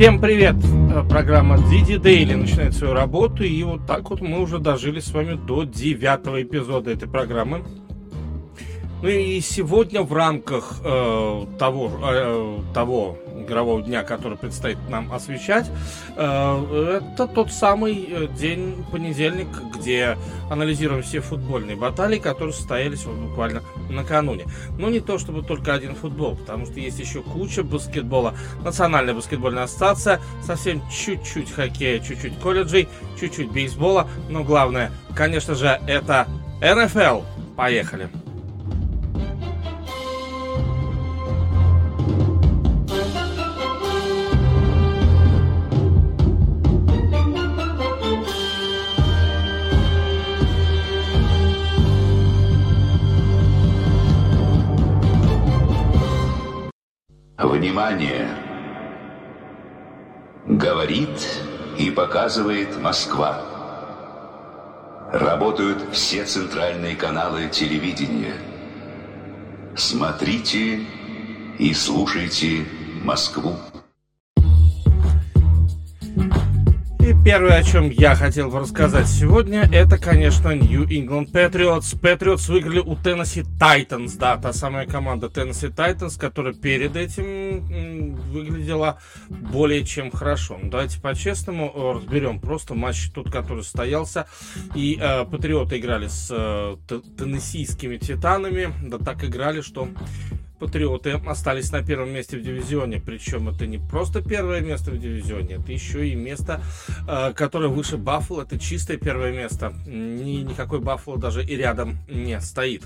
Всем привет! Э, программа Didi Daily начинает свою работу, и вот так вот мы уже дожили с вами до девятого эпизода этой программы. Ну и сегодня в рамках э, того, э, того игрового дня, который предстоит нам освещать, э, это тот самый э, день, понедельник, где анализируем все футбольные баталии, которые состоялись вот буквально накануне. Но не то, чтобы только один футбол, потому что есть еще куча баскетбола. Национальная баскетбольная ассоциация, совсем чуть-чуть хоккея, чуть-чуть колледжей, чуть-чуть бейсбола, но главное, конечно же, это НФЛ. Поехали! Внимание! Говорит и показывает Москва. Работают все центральные каналы телевидения. Смотрите и слушайте Москву. Первое, о чем я хотел бы рассказать сегодня, это, конечно, New England Patriots. Patriots выиграли у Tennessee Titans, да, та самая команда Tennessee Titans, которая перед этим выглядела более чем хорошо. Ну, давайте по-честному э, разберем просто матч тот, который состоялся. И э, Патриоты играли с э, теннессийскими титанами, да так играли, что Патриоты остались на первом месте в дивизионе. Причем это не просто первое место в дивизионе, это еще и место, э, которое выше Баффало. Это чистое первое место. Ни, никакой Баффало даже и рядом не стоит.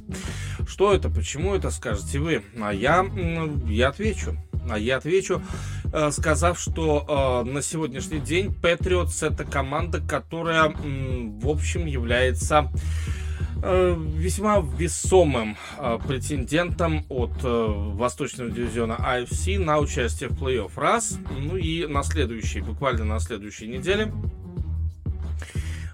Что это? Почему это, скажете вы? А я, я отвечу. А я отвечу, э, сказав, что э, на сегодняшний день Патриотс это команда, которая, в общем, является весьма весомым э, претендентом от э, Восточного дивизиона AFC на участие в плей-офф раз. Ну и на следующей, буквально на следующей неделе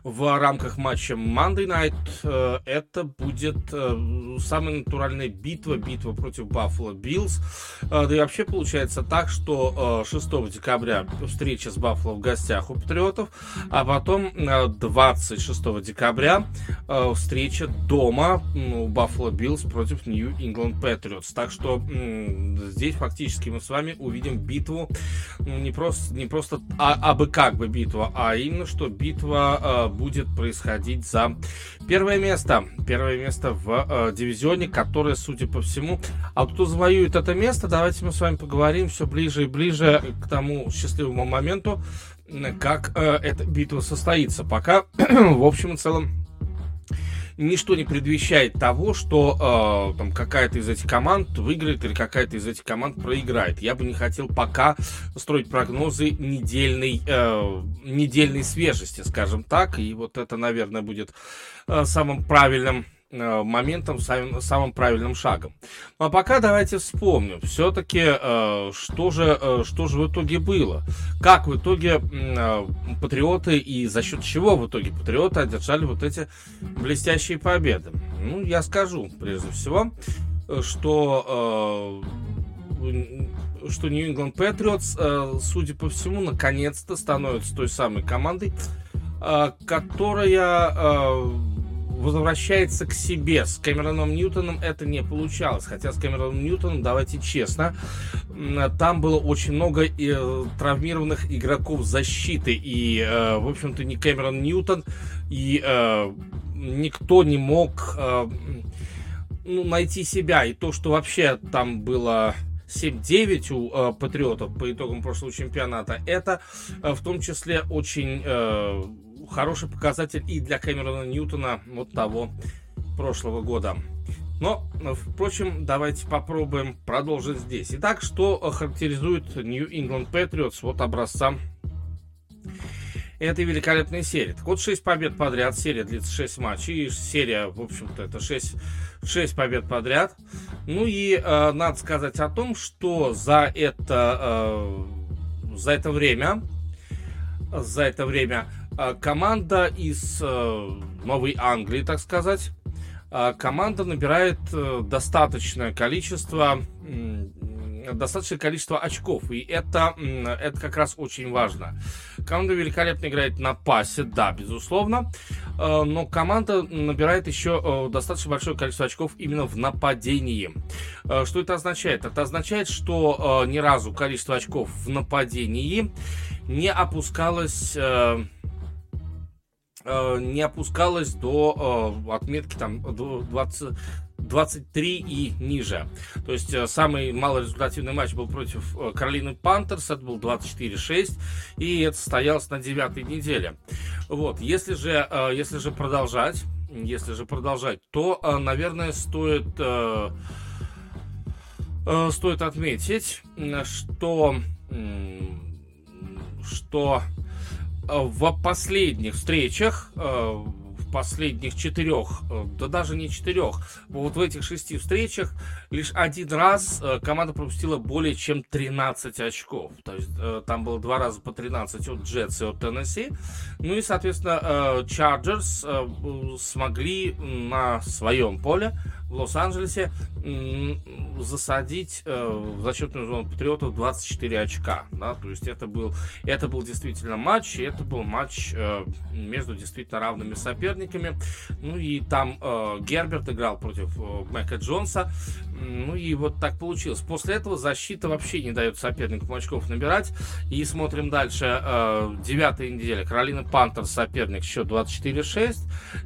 в рамках матча Monday Night. Э, это будет э, самая натуральная битва, битва против Buffalo Bills. Э, да и вообще получается так, что 6 декабря встреча с Buffalo в гостях у Патриотов, а потом 26 декабря встреча дома у Buffalo Bills против New England Patriots. Так что здесь фактически мы с вами увидим битву не просто, не просто а, абы как бы битва, а именно что битва будет происходить за первое место. Первое место в э, дивизионе, которое, судя по всему... А кто завоюет это место, давайте мы с вами поговорим все ближе и ближе к тому счастливому моменту, как э, эта битва состоится. Пока, в общем и целом, ничто не предвещает того, что э, там какая-то из этих команд выиграет или какая-то из этих команд проиграет. Я бы не хотел пока строить прогнозы недельной, э, недельной свежести, скажем так. И вот это, наверное, будет э, самым правильным моментом, самым, самым правильным шагом. Ну, а пока давайте вспомним, все-таки, э, что, же, э, что же в итоге было. Как в итоге э, патриоты и за счет чего в итоге патриоты одержали вот эти блестящие победы. Ну, я скажу, прежде всего, что... Э, что New England Patriots, э, судя по всему, наконец-то становится той самой командой, э, которая э, возвращается к себе. С Кэмероном Ньютоном это не получалось. Хотя с Кэмероном Ньютоном, давайте честно, там было очень много э, травмированных игроков защиты. И, э, в общем-то, не Кэмерон Ньютон, и э, никто не мог ну, найти себя. И то, что вообще там было 7-9 у э, Патриотов по итогам прошлого чемпионата, это э, в том числе очень э, хороший показатель и для Кэмерона Ньютона вот того прошлого года. Но, впрочем, давайте попробуем продолжить здесь. Итак, что характеризует New England Patriots вот образца этой великолепной серии. Так вот, 6 побед подряд, серия длится 6 матчей, и серия, в общем-то, это 6, 6 побед подряд. Ну и э, надо сказать о том, что за это, э, за это время, за это время э, команда из э, Новой Англии, так сказать, э, команда набирает э, достаточное количество достаточное количество очков. И это, это как раз очень важно. Команда великолепно играет на пасе, да, безусловно. Э, но команда набирает еще э, достаточно большое количество очков именно в нападении. Что это означает? Это означает, что ни разу количество очков в нападении не опускалось не опускалось до отметки там 20, 23 и ниже. То есть э, самый малорезультативный матч был против э, Каролины Пантерс, это был 24-6, и это состоялось на девятой неделе. Вот, если же, э, если же продолжать, если же продолжать, то, наверное, стоит, стоит отметить, что, что в последних встречах последних четырех, э, да даже не четырех, вот в этих шести встречах лишь один раз э, команда пропустила более чем 13 очков. То есть э, там было два раза по 13 от Джетс и от Теннесси. Ну и, соответственно, Чарджерс смогли на своем поле в Лос-Анджелесе засадить э, в зачетную зону Патриотов 24 очка. Да? То есть это был, это был действительно матч, и это был матч э, между действительно равными соперниками. Ну и там э, Герберт играл против э, Мэка Джонса. Ну и вот так получилось. После этого защита вообще не дает соперникам очков набирать. И смотрим дальше. Э, девятая неделя. Каролина Пантер соперник счет 24-6.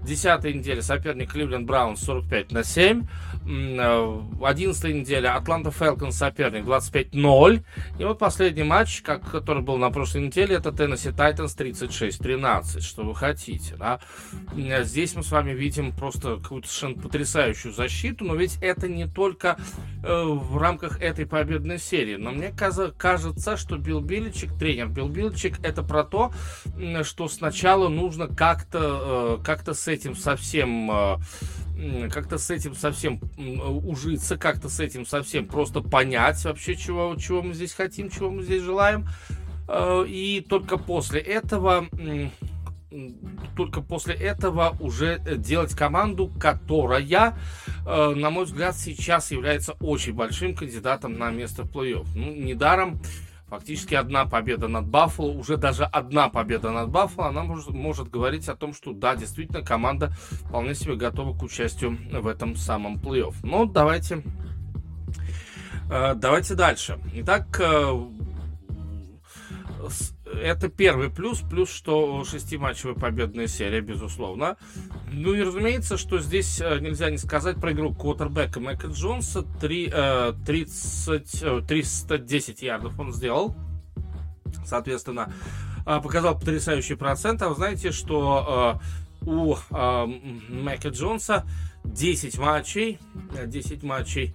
Десятая неделя соперник Кливленд Браун 45 на 7. 11 э, неделя Атланта Фелкон соперник 25-0. И вот последний матч, как, который был на прошлой неделе, это Теннесси Тайтанс 36-13. Что вы хотите, да? Здесь мы с вами видим просто какую-то совершенно потрясающую защиту, но ведь это не только э, в рамках этой победной серии. Но мне кажется, что Билл Биличек, тренер Билл Биличек, это про то, что сначала нужно как-то э, как с этим совсем э, как-то с этим совсем ужиться, как-то с этим совсем просто понять вообще, чего, чего мы здесь хотим, чего мы здесь желаем. Э, и только после этого только после этого уже делать команду, которая, э, на мой взгляд, сейчас является очень большим кандидатом на место в плей-офф. Ну, недаром Фактически одна победа над Баффало, уже даже одна победа над Баффало, она может, может говорить о том, что да, действительно, команда вполне себе готова к участию в этом самом плей-офф. Но давайте, э, давайте дальше. Итак, э, это первый плюс, плюс что шестиматчевая победная серия, безусловно. Ну и разумеется, что здесь э, нельзя не сказать про игру квотербека Майка Джонса. 3, 30, 310 ярдов он сделал. Соответственно, э, показал потрясающий процент. А вы знаете, что э, у Майка Джонса 10 матчей, 10 матчей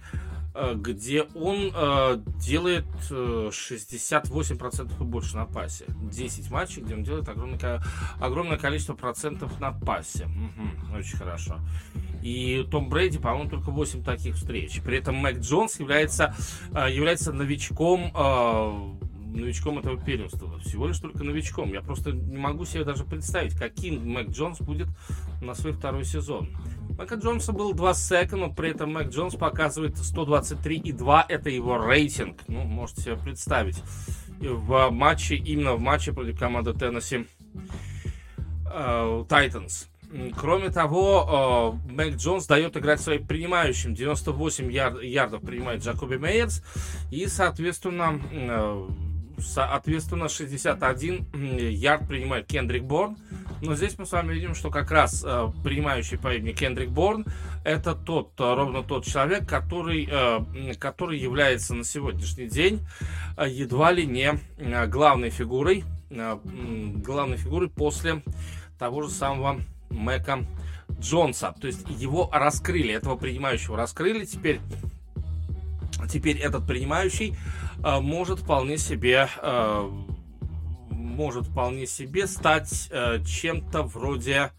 где он э, делает э, 68% и больше на пасе. 10 матчей, где он делает огромное, огромное количество процентов на пасе. Угу, очень хорошо. И Том Брейди, по-моему, только 8 таких встреч. При этом Мэг Джонс является, э, является новичком э, новичком этого первенства. Всего лишь только новичком. Я просто не могу себе даже представить, каким Мэг Джонс будет на свой второй сезон. Мэка Джонса был 2 сека, но при этом Мэг Джонс показывает 123,2. Это его рейтинг. Ну, можете себе представить. В матче, именно в матче против команды Теннесси Тайтанс. Uh, Кроме того, uh, Мэг Джонс дает играть своим принимающим. 98 яр- ярдов принимает Джакоби Мейерс. И, соответственно, uh, Соответственно, 61 ярд принимает Кендрик Борн. Но здесь мы с вами видим, что как раз э, принимающий имени Кендрик Борн это тот, э, ровно тот человек, который, э, который является на сегодняшний день э, едва ли не э, главной фигурой, э, главной фигурой после того же самого Мэка Джонса. То есть его раскрыли, этого принимающего раскрыли. Теперь, теперь этот принимающий Э, может вполне себе э, может вполне себе стать э, чем-то вроде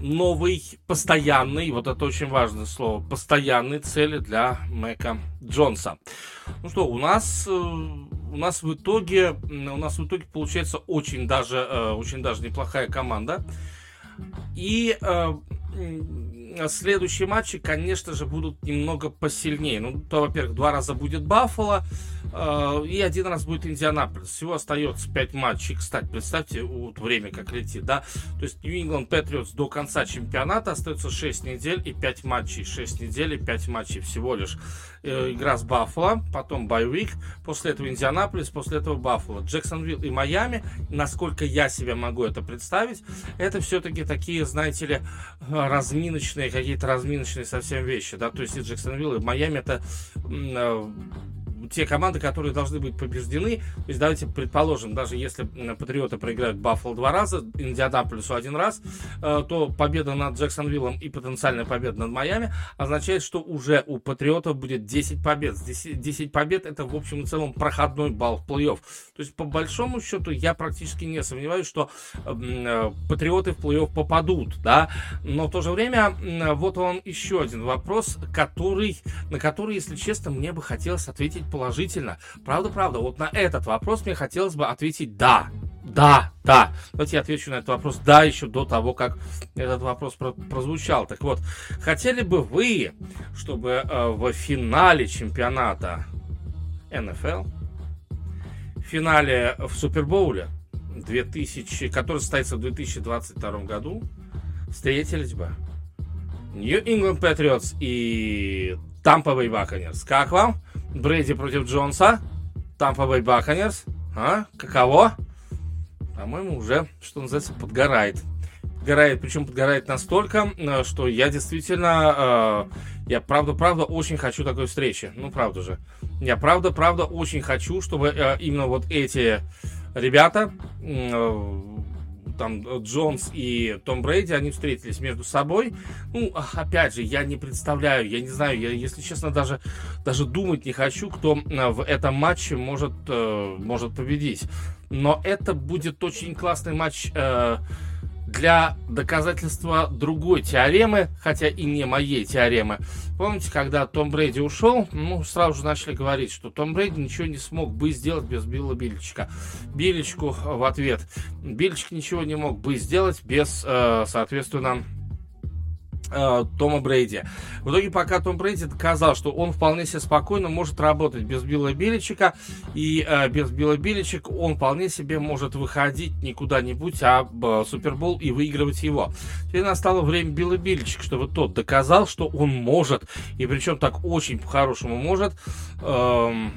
новый, постоянный, вот это очень важное слово, постоянные цели для Мэка Джонса. Ну что, у нас, э, у нас в итоге, у нас в итоге получается очень даже, э, очень даже неплохая команда. И э, следующие матчи, конечно же, будут немного посильнее. Ну, то, во-первых, два раза будет Баффало, э, и один раз будет Индианаполис. Всего остается пять матчей. Кстати, представьте, вот время как летит, да? То есть England Patriots до конца чемпионата остается 6 недель и 5 матчей. 6 недель и 5 матчей всего лишь. Э, игра с Баффало, потом Байвик, после этого Индианаполис, после этого Баффало. Джексонвилл и Майами, насколько я себе могу это представить, это все-таки такие, знаете ли, разминочные, какие-то разминочные совсем вещи, да, то есть и Джексонвилл, и Майами это э, те команды, которые должны быть побеждены. То есть давайте предположим, даже если Патриоты проиграют Баффало два раза, Индианаполису один раз, э, то победа над Джексонвиллом и потенциальная победа над Майами означает, что уже у Патриотов будет 10 побед. 10, 10 побед это в общем и целом проходной балл в плей-офф. То есть по большому счету я практически не сомневаюсь, что э, Патриоты в плей-офф попадут, да, но в то же время вот он еще один вопрос, который, на который, если честно, мне бы хотелось ответить положительно. Правда, правда, вот на этот вопрос мне хотелось бы ответить «да». Да, да. Давайте я отвечу на этот вопрос «да» еще до того, как этот вопрос про- прозвучал. Так вот, хотели бы вы, чтобы э, в финале чемпионата НФЛ, финале в Супербоуле 2000, который состоится в 2022 году, встретились бы New England Patriots и Tampa Bay Buccaneers. Как вам? Брейди против Джонса. Тампа Бэй Баконерс. А? Каково? По-моему, уже, что называется, подгорает. Подгорает, причем подгорает настолько, э, что я действительно, э, я правда-правда очень хочу такой встречи. Ну, правда же. Я правда-правда очень хочу, чтобы э, именно вот эти ребята там э, Джонс и Том Брейди, они встретились между собой. Ну, опять же, я не представляю, я не знаю, я, если честно, даже, даже думать не хочу, кто э, в этом матче может, э, может победить. Но это будет очень классный матч для доказательства другой теоремы, хотя и не моей теоремы. Помните, когда Том Брейди ушел, ну, сразу же начали говорить, что Том Брейди ничего не смог бы сделать без Билла Бильчика. Бильчику в ответ. Бильчик ничего не мог бы сделать без, э, соответственно, Тома Брейди. В итоге, пока Том Брейди доказал, что он вполне себе спокойно может работать без Билла Биличика, и э, без Билла Биличика он вполне себе может выходить не куда-нибудь, а в Супербол и выигрывать его. Теперь настало время Билла Биличика, чтобы тот доказал, что он может, и причем так очень по-хорошему может, э,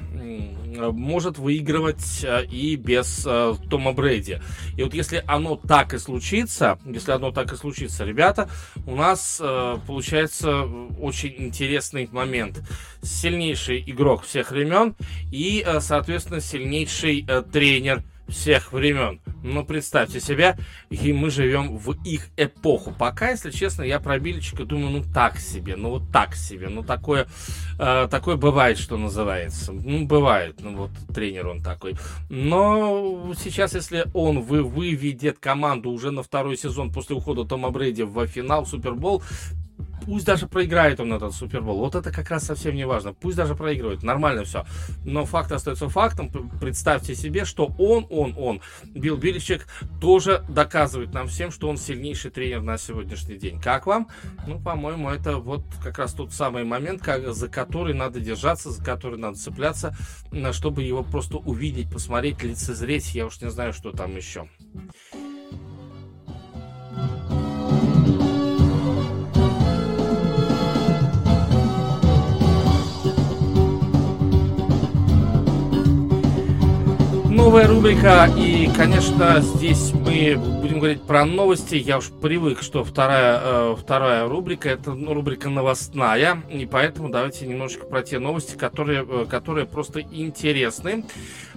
может выигрывать э, и без э, Тома Брейди. И вот если оно так и случится, если оно так и случится, ребята, у нас Э, получается очень интересный момент. Сильнейший игрок всех времен и, э, соответственно, сильнейший э, тренер всех времен. Ну, представьте себя, и мы живем в их эпоху. Пока, если честно, я про Биличика думаю, ну так себе, ну вот так себе, ну такое, э, такое бывает, что называется. Ну, бывает, ну вот тренер он такой. Но сейчас, если он вы, выведет команду уже на второй сезон после ухода Тома Брейди в финал Супербол, Пусть даже проиграет он этот Супербол. Вот это как раз совсем не важно. Пусть даже проигрывает. Нормально все. Но факт остается фактом. Представьте себе, что он, он, он, Билл Биличек, тоже доказывает нам всем, что он сильнейший тренер на сегодняшний день. Как вам? Ну, по-моему, это вот как раз тот самый момент, как, за который надо держаться, за который надо цепляться, чтобы его просто увидеть, посмотреть, лицезреть. Я уж не знаю, что там еще. Новая рубрика, и, конечно, здесь мы будем говорить про новости. Я уж привык, что вторая, э, вторая рубрика это ну, рубрика новостная, и поэтому давайте немножечко про те новости, которые, э, которые просто интересны.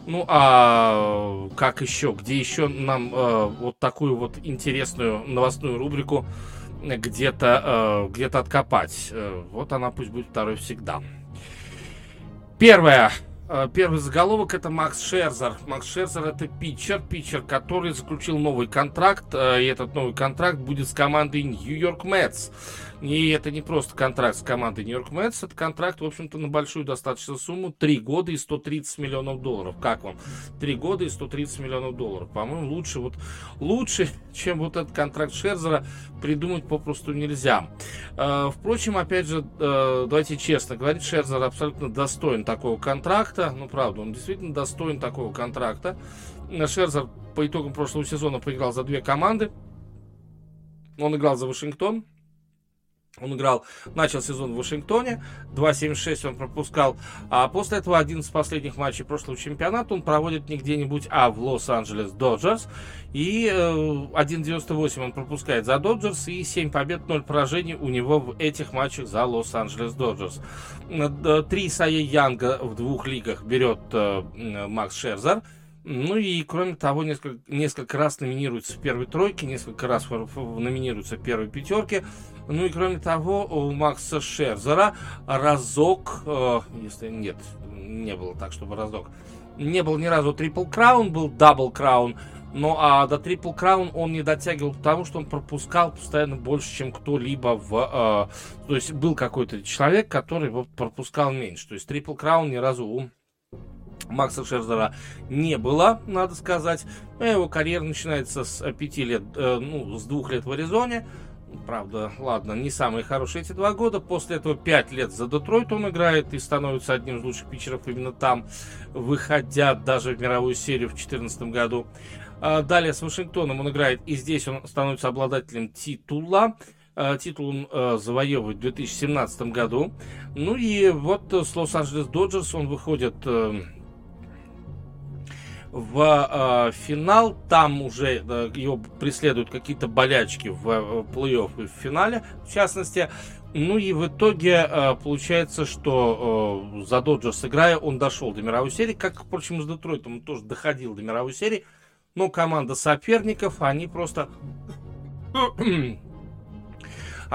Ну, а как еще, где еще нам э, вот такую вот интересную новостную рубрику где-то э, где откопать? Э, вот она пусть будет второй всегда. Первое первый заголовок это Макс Шерзер. Макс Шерзер это питчер, питчер, который заключил новый контракт, э, и этот новый контракт будет с командой Нью-Йорк Мэтс. И это не просто контракт с командой Нью-Йорк Мэтс, это контракт, в общем-то, на большую достаточно сумму, 3 года и 130 миллионов долларов. Как вам? 3 года и 130 миллионов долларов. По-моему, лучше вот, лучше, чем вот этот контракт Шерзера придумать попросту нельзя. Э, впрочем, опять же, э, давайте честно говорить, Шерзер абсолютно достоин такого контракта. Ну, правда, он действительно достоин такого контракта. Шерзер по итогам прошлого сезона поиграл за две команды. Он играл за Вашингтон, он играл, начал сезон в Вашингтоне, 2.76 он пропускал, а после этого один из последних матчей прошлого чемпионата он проводит не где-нибудь, а в Лос-Анджелес Доджерс. И 1.98 э, он пропускает за Доджерс, и 7 побед, 0 поражений у него в этих матчах за Лос-Анджелес Доджерс. Три Сая Янга в двух лигах берет э, Макс Шерзер. Ну и, кроме того, несколько, несколько раз номинируется в первой тройке, несколько раз номинируется в первой пятерке. Ну и, кроме того, у Макса Шерзера разок, э, если нет, не было так, чтобы разок, не был ни разу triple crown, был double crown. Но а до triple crown он не дотягивал, потому что он пропускал постоянно больше, чем кто-либо в... Э, то есть был какой-то человек, который пропускал меньше. То есть triple crown ни разу у Макса Шерзера не было, надо сказать. Его карьера начинается с пяти лет, э, ну, с двух лет в Аризоне. Правда, ладно, не самые хорошие эти два года. После этого пять лет за Детройт он играет и становится одним из лучших питчеров именно там, выходя даже в мировую серию в 2014 году. А далее с Вашингтоном он играет, и здесь он становится обладателем титула. А, титул он э, завоевывает в 2017 году. Ну и вот с Лос-Анджелес Доджерс он выходит э, в э, финал. Там уже э, его преследуют какие-то болячки в э, плей-офф и в финале, в частности. Ну и в итоге э, получается, что э, за Доджерс играя, он дошел до мировой серии. Как, впрочем, с Детройтом он тоже доходил до мировой серии. Но команда соперников, они просто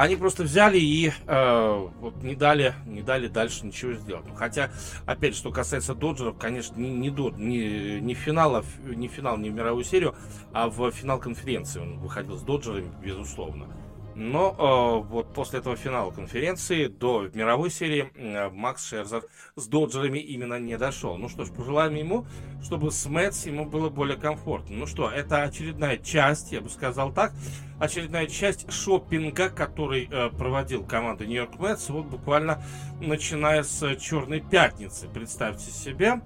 они просто взяли и э, вот не дали, не дали дальше ничего сделать. Ну, хотя, опять, что касается Доджеров, конечно, не, не, до, не, не, финала, не финал, не в мировую серию, а в финал конференции он выходил с Доджерами, безусловно. Но э, вот после этого финала конференции до мировой серии э, Макс Шерзер с Доджерами именно не дошел. Ну что ж, пожелаем ему, чтобы с Мэтс ему было более комфортно. Ну что, это очередная часть, я бы сказал так, очередная часть шопинга, который э, проводил команда Нью-Йорк Мэтс, вот буквально начиная с Черной Пятницы. Представьте себе,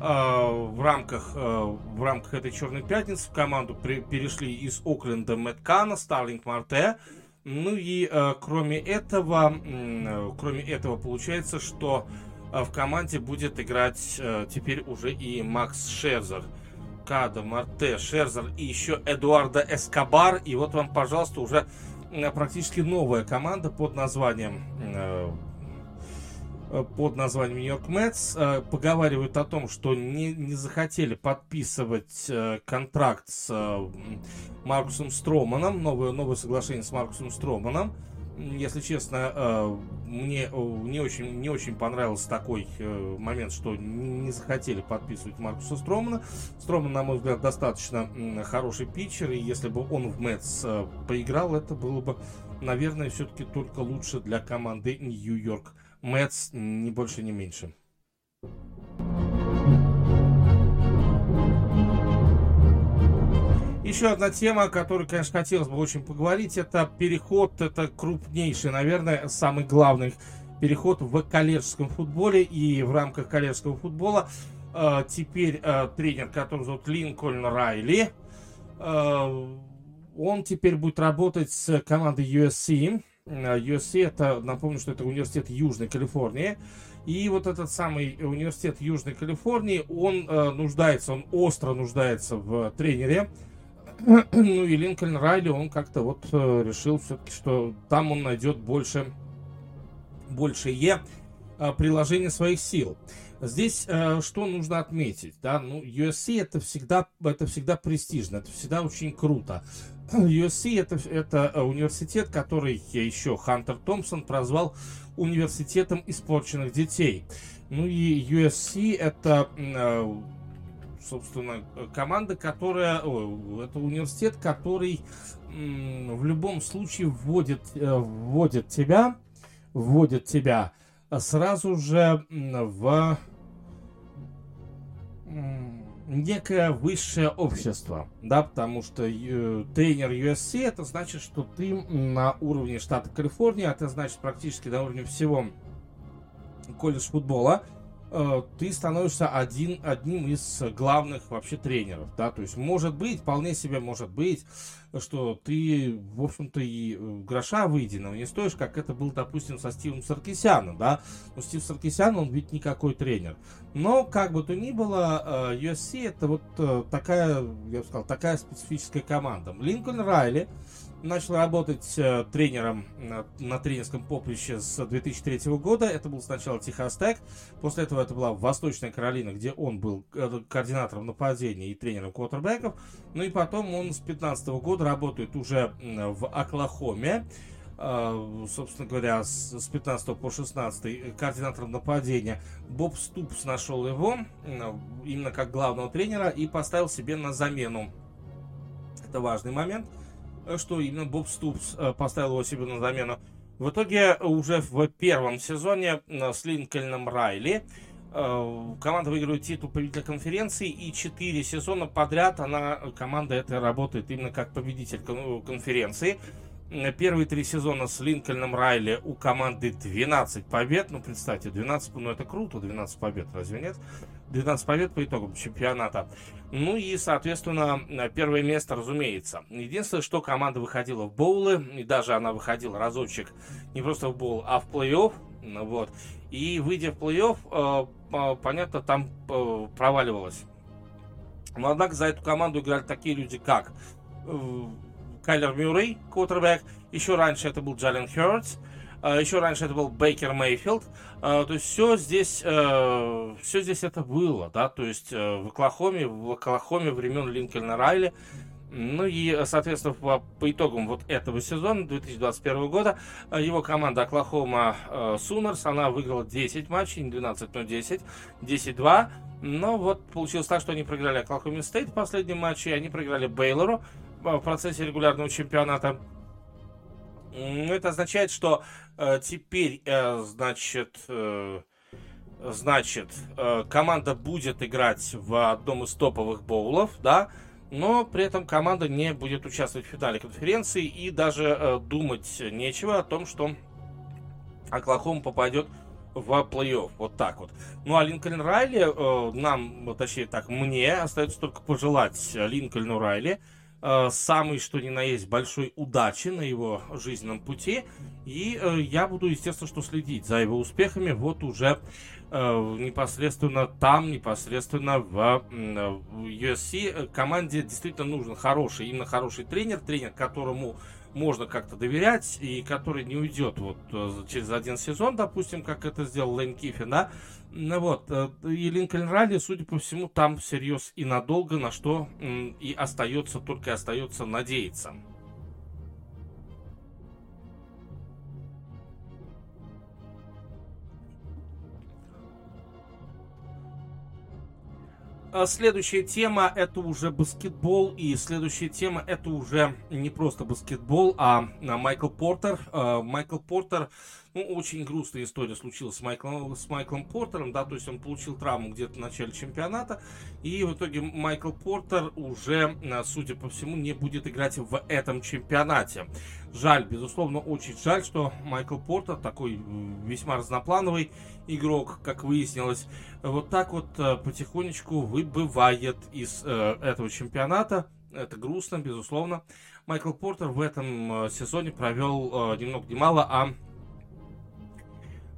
э, в рамках, э, в рамках этой Черной Пятницы в команду при, перешли из Окленда Мэткана, Старлинг Марте, ну и э, кроме этого, э, кроме этого получается, что э, в команде будет играть э, теперь уже и Макс Шерзер. Када, Марте, Шерзер и еще Эдуарда Эскобар. И вот вам, пожалуйста, уже э, практически новая команда под названием Э, под названием Нью-Йорк Мэтс э, поговаривают о том, что не, не захотели подписывать э, контракт с Маркусом Строманом, новое, новое соглашение с Маркусом Строманом. Если честно, мне не очень, не очень понравился такой момент, что не захотели подписывать Маркуса Стромана. Строман, на мой взгляд, достаточно хороший питчер, и если бы он в Мэтс поиграл, это было бы, наверное, все-таки только лучше для команды Нью-Йорк Мэтс не больше, не меньше. Еще одна тема, о которой, конечно, хотелось бы очень поговорить, это переход, это крупнейший, наверное, самый главный переход в колледжском футболе. И в рамках колледжского футбола э, теперь э, тренер, который зовут Линкольн Райли, э, он теперь будет работать с командой USC. USC, э, это, напомню, что это университет Южной Калифорнии. И вот этот самый университет Южной Калифорнии, он э, нуждается, он остро нуждается в тренере. ну и Линкольн Райли, он как-то вот э, решил все-таки, что там он найдет больше, больше Е э, приложение своих сил. Здесь э, что нужно отметить, да, ну USC это всегда, это всегда престижно, это всегда очень круто. USC это, это э, университет, который еще Хантер Томпсон прозвал университетом испорченных детей. Ну и USC это, собственно, команда, которая, это университет, который в любом случае вводит, вводит тебя, вводит тебя сразу же в некое высшее общество, да, потому что э, тренер USC это значит, что ты на уровне штата Калифорния, а это значит практически на уровне всего колледж футбола, Э, ты становишься один, одним из главных вообще тренеров, да, то есть может быть, вполне себе может быть, что ты, в общем-то, и э, гроша выеденного не стоишь, как это был, допустим, со Стивом Саркисяном, да, но Стив Саркисян, он ведь никакой тренер, но, как бы то ни было, э, USC это вот такая, я бы сказал, такая специфическая команда. Линкольн Райли, начал работать э, тренером на, тренерском поприще с 2003 года. Это был сначала Техас Тек, после этого это была Восточная Каролина, где он был э, координатором нападения и тренером квотербеков. Ну и потом он с 2015 года работает уже в Оклахоме. Uh, собственно говоря, с, с 15 по 16 координатором нападения. Боб Ступс нашел его именно как главного тренера и поставил себе на замену. Это важный момент что именно Боб Ступс э, поставил его себе на замену. В итоге уже в первом сезоне э, с Линкольном Райли э, команда выигрывает титул победителя конференции, и четыре сезона подряд она, команда эта работает именно как победитель конференции. Первые три сезона с Линкольном Райли у команды 12 побед. Ну, представьте, 12, ну это круто, 12 побед, разве нет? 12 побед по итогам чемпионата. Ну и, соответственно, первое место, разумеется. Единственное, что команда выходила в боулы, и даже она выходила разочек не просто в боул, а в плей-офф. Вот. И выйдя в плей-офф, э, понятно, там э, проваливалась. Но, однако, за эту команду играли такие люди, как э, Кайлер Мюррей, квотербек. Еще раньше это был Джален Хёртс. А, еще раньше это был Бейкер Мейфилд. То есть все здесь, все здесь это было, да, то есть в Оклахоме, в Оклахоме времен Линкольна Райли. Ну и, соответственно, по, по итогам вот этого сезона, 2021 года, э, его команда Оклахома Сунерс, она выиграла 10 матчей, не 12, но 10, 10-2. Но вот получилось так, что они проиграли Оклахоме Стейт в последнем матче, и они проиграли Бейлору в процессе регулярного чемпионата. Это означает, что э, теперь, э, значит, э, значит, э, команда будет играть в одном из топовых боулов, да, но при этом команда не будет участвовать в финале конференции и даже э, думать нечего о том, что Оклахома попадет в плей-офф. Вот так вот. Ну а Линкольн Райли, э, нам, точнее так, мне остается только пожелать Линкольну Райли э, самый что ни на есть большой удачи на его жизненном пути. И э, я буду, естественно, что следить за его успехами вот уже непосредственно там, непосредственно в, э, USC. Команде действительно нужен хороший, именно хороший тренер, тренер, которому можно как-то доверять и который не уйдет вот э, через один сезон, допустим, как это сделал Лейн Киффин, да, ну вот, э, и Линкольн Ралли, судя по всему, там всерьез и надолго, на что и остается, только остается надеяться. Следующая тема это уже баскетбол, и следующая тема это уже не просто баскетбол, а, а Майкл Портер. А, Майкл Портер ну, очень грустная история случилась с Майклом, с Майклом Портером, да, то есть он получил травму где-то в начале чемпионата, и в итоге Майкл Портер уже, а, судя по всему, не будет играть в этом чемпионате. Жаль, безусловно, очень жаль, что Майкл Портер, такой весьма разноплановый игрок, как выяснилось, вот так вот а, потихонечку выбывает из э, этого чемпионата. Это грустно, безусловно. Майкл Портер в этом э, сезоне провел э, ни много ни мало, а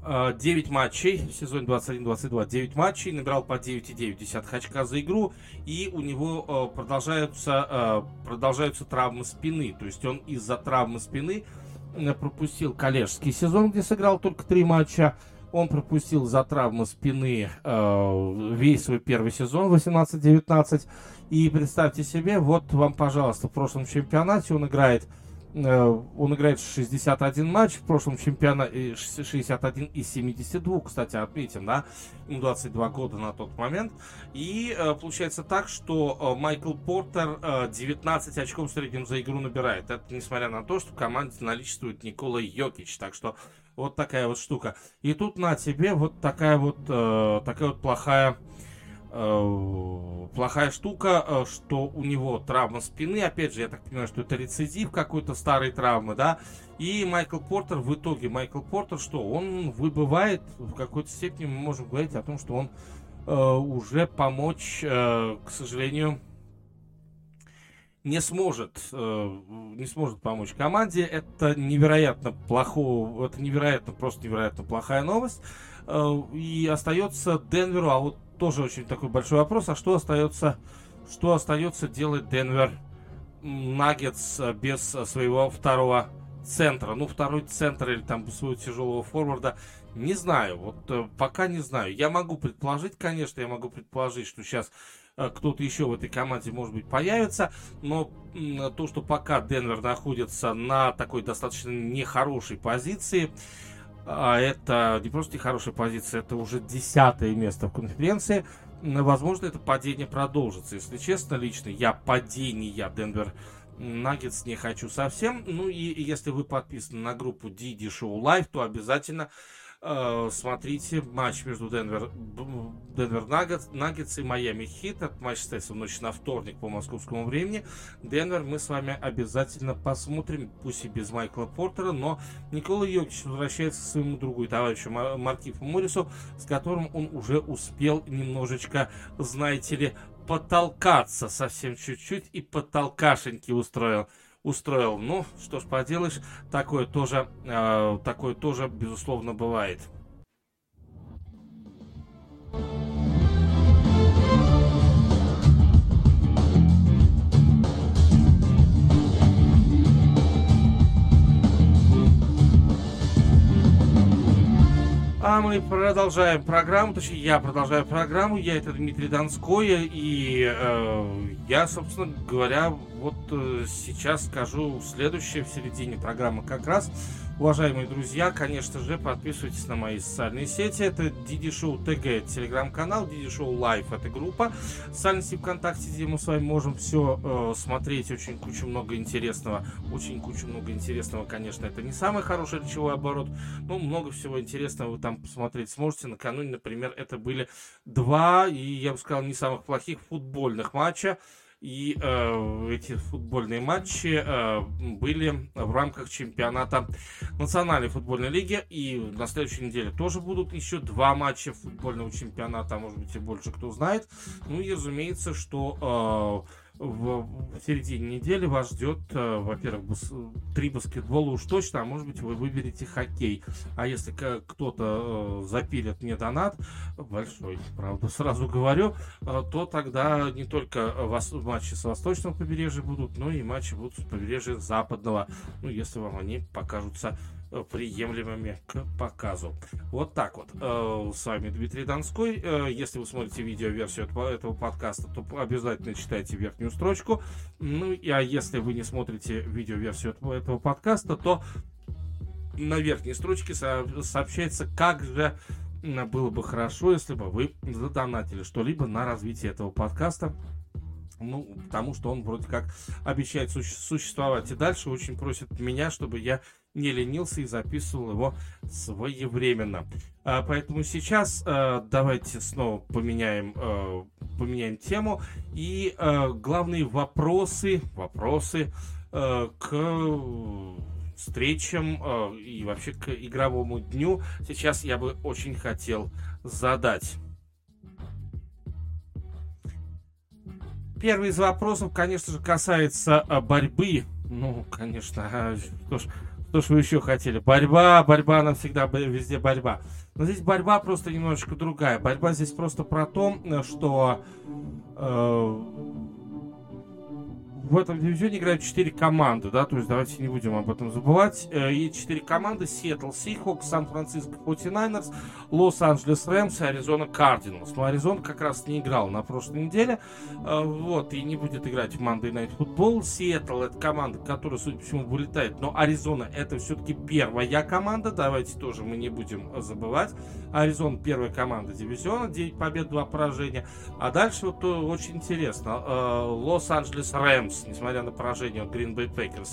9 матчей в сезоне 21-22, 9 матчей, набирал по 9,9 очка за игру, и у него продолжаются, продолжаются травмы спины, то есть он из-за травмы спины пропустил коллежский сезон, где сыграл только 3 матча, он пропустил за травмы спины весь свой первый сезон 18-19, и представьте себе, вот вам, пожалуйста, в прошлом чемпионате он играет Э, он играет 61 матч, в прошлом чемпионате 61 из 72, кстати, отметим, да, ему 22 года на тот момент. И э, получается так, что э, Майкл Портер 19 очков в среднем за игру набирает. Это несмотря на то, что в команде наличествует Никола Йокич. Так что вот такая вот штука. И тут на тебе вот такая вот, такая вот плохая Э, плохая штука, э, что у него травма спины, опять же, я так понимаю, что это рецидив какой-то старой травмы, да, и Майкл Портер, в итоге Майкл Портер, что он выбывает, в какой-то степени мы можем говорить о том, что он э, уже помочь, э, к сожалению, не сможет, э, не сможет помочь команде. Это невероятно плохо, это невероятно, просто невероятно плохая новость. Э, и остается Денверу, а вот тоже очень такой большой вопрос. А что остается, что остается делать Денвер Наггетс без своего второго центра? Ну, второй центр или там своего тяжелого форварда. Не знаю. Вот э, пока не знаю. Я могу предположить, конечно, я могу предположить, что сейчас э, кто-то еще в этой команде, может быть, появится. Но то, что пока Денвер находится на такой достаточно нехорошей позиции, а это не просто хорошая позиция, это уже десятое место в конференции. Возможно, это падение продолжится. Если честно, лично я падения Денвер Наггетс не хочу совсем. Ну и если вы подписаны на группу Didi Show Live, то обязательно смотрите матч между Денвер, Денвер Наггетс и Майами Хит. Этот матч состоится в ночь на вторник по московскому времени. Денвер мы с вами обязательно посмотрим, пусть и без Майкла Портера, но Никола Йокич возвращается к своему другу и товарищу Маркифу Моррису, с которым он уже успел немножечко, знаете ли, потолкаться совсем чуть-чуть и потолкашеньки устроил устроил. Ну, что ж поделаешь, такое тоже, э, такое тоже, безусловно, бывает. А мы продолжаем программу, точнее я продолжаю программу, я это Дмитрий Донской, и э, я, собственно говоря, вот э, сейчас скажу следующее в середине программы как раз. Уважаемые друзья, конечно же, подписывайтесь на мои социальные сети. Это DD Show ТГ, телеграм-канал, DD Show Live, это группа. Социальные сети ВКонтакте, где мы с вами можем все э, смотреть. Очень кучу много интересного. Очень кучу много интересного, конечно, это не самый хороший речевой оборот, но много всего интересного вы там посмотреть сможете. Накануне, например, это были два, и я бы сказал, не самых плохих футбольных матча. И э, эти футбольные матчи э, были в рамках чемпионата Национальной футбольной лиги. И на следующей неделе тоже будут еще два матча футбольного чемпионата, может быть и больше кто знает. Ну и разумеется, что э, в, в середине недели вас ждет, э, во-первых, бас, три баскетбола уж точно, а может быть вы выберете хоккей. А если кто-то э, запилит мне донат, большой, правда, сразу говорю, э, то тогда не только вас, матчи с восточного побережья будут, но и матчи будут с побережья западного, ну, если вам они покажутся Э, приемлемыми к показу. Вот так вот. Э, с вами Дмитрий Донской. Э, если вы смотрите видеоверсию этого подкаста, то обязательно читайте верхнюю строчку. Ну, а если вы не смотрите видеоверсию этого подкаста, то на верхней строчке сообщается, как же было бы хорошо, если бы вы задонатили что-либо на развитие этого подкаста. Ну, потому что он вроде как обещает суще- существовать и дальше. Очень просит меня, чтобы я не ленился и записывал его своевременно. А, поэтому сейчас а, давайте снова поменяем, а, поменяем тему. И а, главные вопросы, вопросы а, к встречам а, и вообще к игровому дню сейчас я бы очень хотел задать. Первый из вопросов, конечно же, касается борьбы. Ну, конечно, что ж, что ж вы еще хотели? Борьба, борьба, она всегда везде борьба. Но здесь борьба просто немножечко другая. Борьба здесь просто про то, что э, в этом дивизионе играют 4 команды, да, то есть давайте не будем об этом забывать. Э, и 4 команды Сиэтл Сихокс, Сан-Франциско 49 Лос-Анджелес Рэмс и Аризона Кардиналс. Но Аризона как раз не играл на прошлой неделе, э, вот, и не будет играть в Monday Night Football. Сиэтл это команда, которая, судя по всему, вылетает, но Аризона это все-таки первая команда, давайте тоже мы не будем забывать. Аризон первая команда дивизиона, 9 побед, 2 поражения. А дальше вот очень интересно. Э, Лос-Анджелес Рэмс, несмотря на поражение от Green Bay Packers,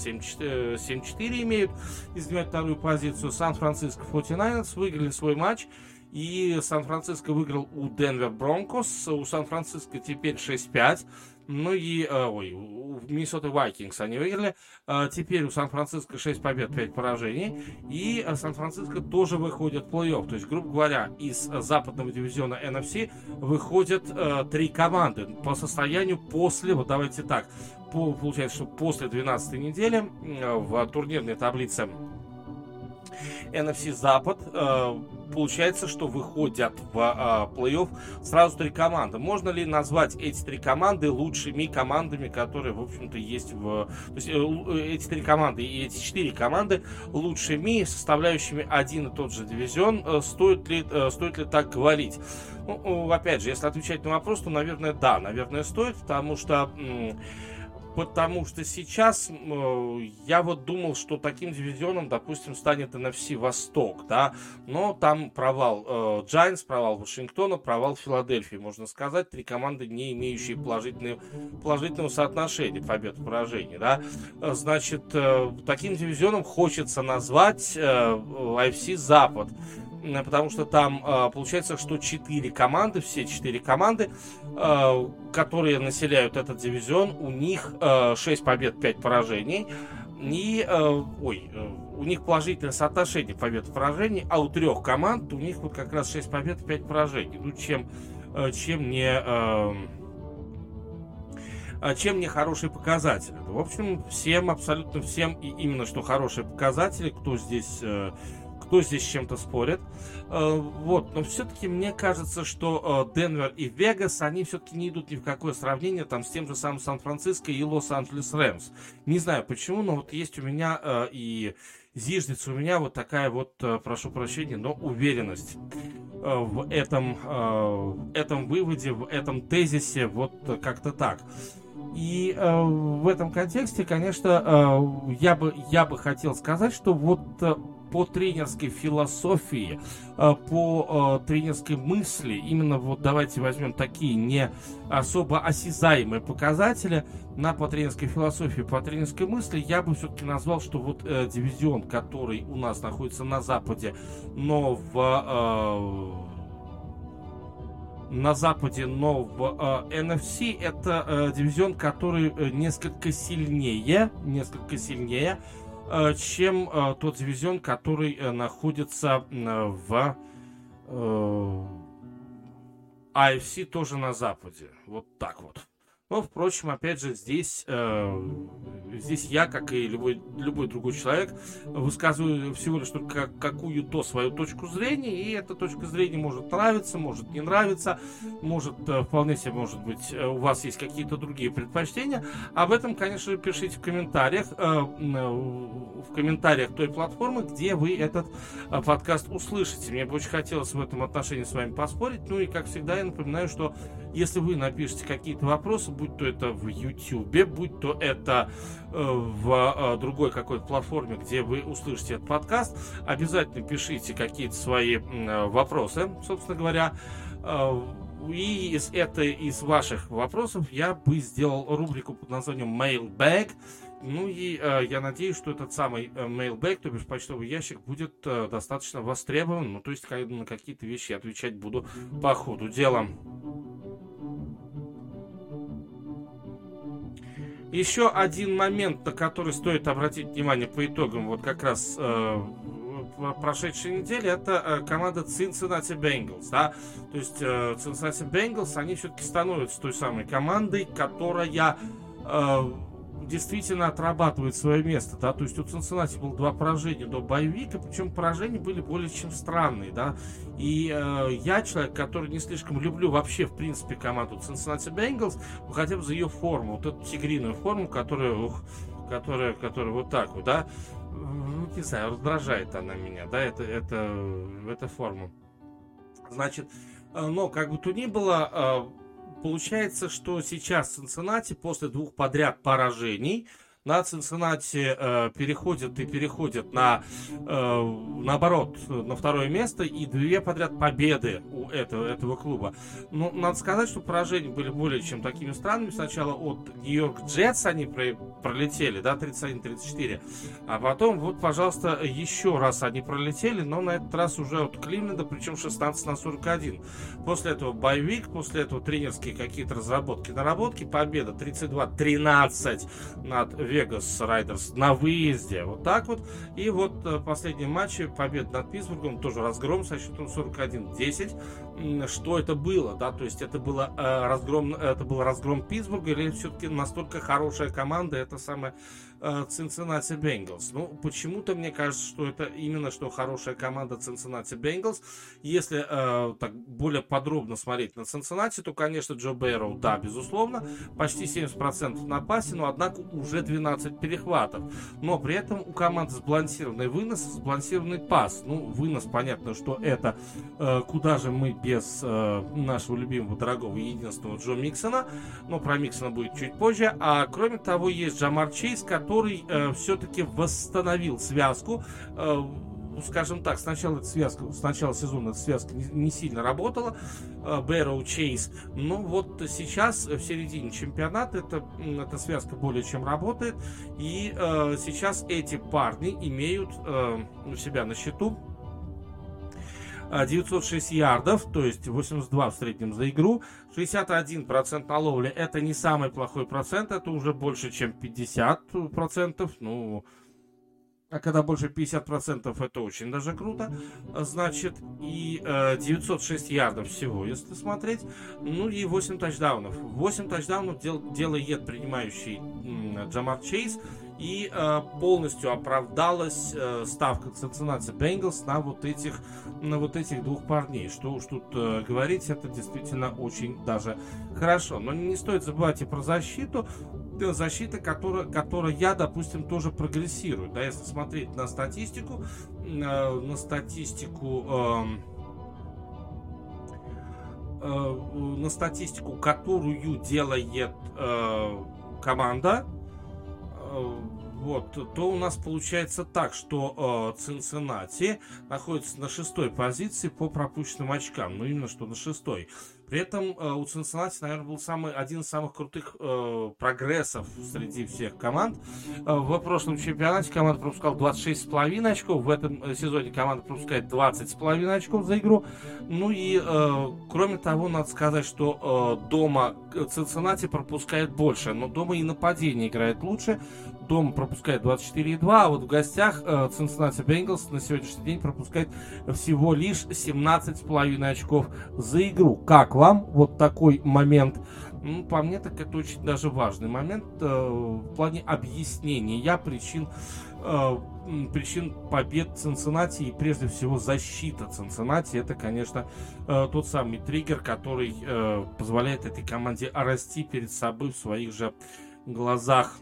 7-4 имеют и занимают вторую позицию. Сан-Франциско 49ers выиграли свой матч. И Сан-Франциско выиграл у Денвер Бронкос. У Сан-Франциско теперь 6-5. Ну и, э, ой, у Миннесоты Вайкингс они выиграли. Э, теперь у Сан-Франциско 6 побед, 5 поражений. И э, Сан-Франциско тоже выходит в плей-офф. То есть, грубо говоря, из западного дивизиона NFC выходят э, три команды по состоянию после, вот давайте так, по, получается, что после 12 недели э, в турнирной таблице NFC Запад. Э, получается, что выходят в э, плей-офф сразу три команды. Можно ли назвать эти три команды лучшими командами, которые, в общем-то, есть в... То есть э, эти три команды и эти четыре команды лучшими, составляющими один и тот же дивизион. Стоит ли, стоит ли так говорить? Ну, опять же, если отвечать на вопрос, то, наверное, да, наверное, стоит, потому что потому что сейчас э, я вот думал, что таким дивизионом, допустим, станет NFC Восток, да, но там провал э, провал Вашингтона, провал Филадельфии, можно сказать, три команды, не имеющие положительного, соотношения побед и поражений, да, значит, э, таким дивизионом хочется назвать э, AFC Запад, потому что там э, получается, что четыре команды, все четыре команды, э, которые населяют этот дивизион, у них э, 6 побед, 5 поражений. И, э, ой, э, у них положительное соотношение побед и поражений, а у трех команд у них вот как раз 6 побед и 5 поражений. Ну, чем, чем не чем не хорошие показатели. В общем, всем, абсолютно всем, и именно что хорошие показатели, кто здесь кто здесь с чем-то спорит. Э, вот, но все-таки мне кажется, что э, Денвер и Вегас, они все-таки не идут ни в какое сравнение там с тем же самым Сан-Франциско и Лос-Анджелес Рэмс. Не знаю почему, но вот есть у меня э, и зиждется у меня вот такая вот, прошу прощения, но уверенность в этом, в этом выводе, в этом тезисе, вот как-то так. И э, в этом контексте, конечно, э, я, бы, я бы хотел сказать, что вот э, по тренерской философии, э, по э, тренерской мысли, именно вот давайте возьмем такие не особо осязаемые показатели, на по тренерской философии, по тренерской мысли, я бы все-таки назвал, что вот э, дивизион, который у нас находится на Западе, но в на Западе, но в э, NFC это э, дивизион, который несколько сильнее, несколько сильнее чем э, тот дивизион, который э, находится в AFC тоже на Западе. Вот так вот. Но, впрочем, опять же, здесь, э, здесь я, как и любой, любой другой человек, высказываю всего лишь только какую-то свою точку зрения, и эта точка зрения может нравиться, может не нравиться, может э, вполне себе, может быть, э, у вас есть какие-то другие предпочтения. Об этом, конечно, пишите в комментариях, э, в комментариях той платформы, где вы этот э, подкаст услышите. Мне бы очень хотелось в этом отношении с вами поспорить. Ну и, как всегда, я напоминаю, что если вы напишите какие-то вопросы, будь то это в YouTube, будь то это э, в э, другой какой-то платформе, где вы услышите этот подкаст, обязательно пишите какие-то свои э, вопросы, собственно говоря. И из этой, из ваших вопросов я бы сделал рубрику под названием Mailbag. Ну и э, я надеюсь, что этот самый mailbag, то бишь почтовый ящик, будет э, достаточно востребован. Ну, то есть на какие-то вещи отвечать буду по ходу дела. Еще один момент, на который стоит обратить внимание по итогам вот как раз э, прошедшей недели, это э, команда Cincinnati Bengals. Да? То есть э, Cincinnati Bengals, они все-таки становятся той самой командой, которая э, действительно отрабатывает свое место, да, то есть у Цинциннати было два поражения до боевика, причем поражения были более чем странные, да, и э, я человек, который не слишком люблю вообще, в принципе, команду Bengals, ну, хотя бы за ее форму, вот эту тигриную форму, которая, ух, которая, которая вот так вот, да, ну, не знаю, раздражает она меня, да, это, это, эта форма. Значит, э, но как бы то ни было, э, получается, что сейчас Цинциннати после двух подряд поражений на Цинциннати э, переходят и переходят на, э, наоборот, на второе место, и две подряд победы у этого, этого клуба. Но ну, надо сказать, что поражения были более чем такими странными. Сначала от Нью-Йорк Джетс они про, пролетели, да, 31-34, а потом, вот, пожалуйста, еще раз они пролетели, но на этот раз уже от Кливленда, причем 16 на 41. После этого боевик, после этого тренерские какие-то разработки, наработки, победа 32-13 над Вегас Райдерс на выезде. Вот так вот. И вот э, последний матч, победа над Питтсбургом, тоже разгром со счетом 41-10. Что это было, да, то есть это было э, разгром, это был разгром Питтсбурга или все-таки настолько хорошая команда, это самое э, Cincinnati Bengals. Ну, почему-то мне кажется, что это именно что хорошая команда Cincinnati Bengals. Если э, так более подробно смотреть на Cincinnati, то, конечно, Джо Бэрроу, да, безусловно, почти 70% на пасе, но, однако, уже 12 перехватов. Но при этом у команды сбалансированный вынос, сбалансированный пас. Ну, вынос, понятно, что это э, куда же мы без э, нашего любимого, дорогого, единственного Джо Миксона, но про Миксона будет чуть позже. А кроме того, есть Джамар Чейз, который э, все-таки восстановил связку. Э, скажем так, сначала эта связка, с начала сезона эта связка не, не сильно работала, Бэрроу Чейз, но вот сейчас, в середине чемпионата, эта, эта связка более чем работает, и э, сейчас эти парни имеют э, у себя на счету 906 ярдов, то есть 82 в среднем за игру, 61% на ловле, это не самый плохой процент, это уже больше, чем 50%, ну, а когда больше 50%, это очень даже круто. Значит, и э, 906 ярдов всего, если смотреть. Ну и 8 тачдаунов. 8 тачдаунов дел, делает принимающий Джамар Чейз и э, полностью оправдалась э, ставка Cincinnati Bengals на вот этих на вот этих двух парней. Что уж тут э, говорить, это действительно очень даже хорошо. Но не стоит забывать и про защиту. Защита, которая, которая я, допустим, тоже прогрессирую. Да, если смотреть на статистику, э, на статистику э, э, на статистику, которую делает э, команда, Э, вот, то у нас получается так, что э, Цинциннати находится на шестой позиции по пропущенным очкам. Ну, именно что на шестой. При этом э, у Цинциннати, наверное, был самый, один из самых крутых э, прогрессов среди всех команд. Э, в прошлом чемпионате команда пропускала 26,5 очков. В этом э, сезоне команда пропускает 20,5 очков за игру. Ну и, э, кроме того, надо сказать, что э, дома Цинциннати пропускает больше. Но дома и нападение играет лучше. Дома пропускает 24,2, а вот в гостях э, Cincinnati Bengals на сегодняшний день пропускает всего лишь 17,5 очков за игру. Как вам вот такой момент. Ну, по мне, так это очень даже важный момент э, в плане объяснения причин, э, причин побед Цинциннати и прежде всего защита Цинциннати. Это, конечно, э, тот самый триггер, который э, позволяет этой команде расти перед собой в своих же глазах.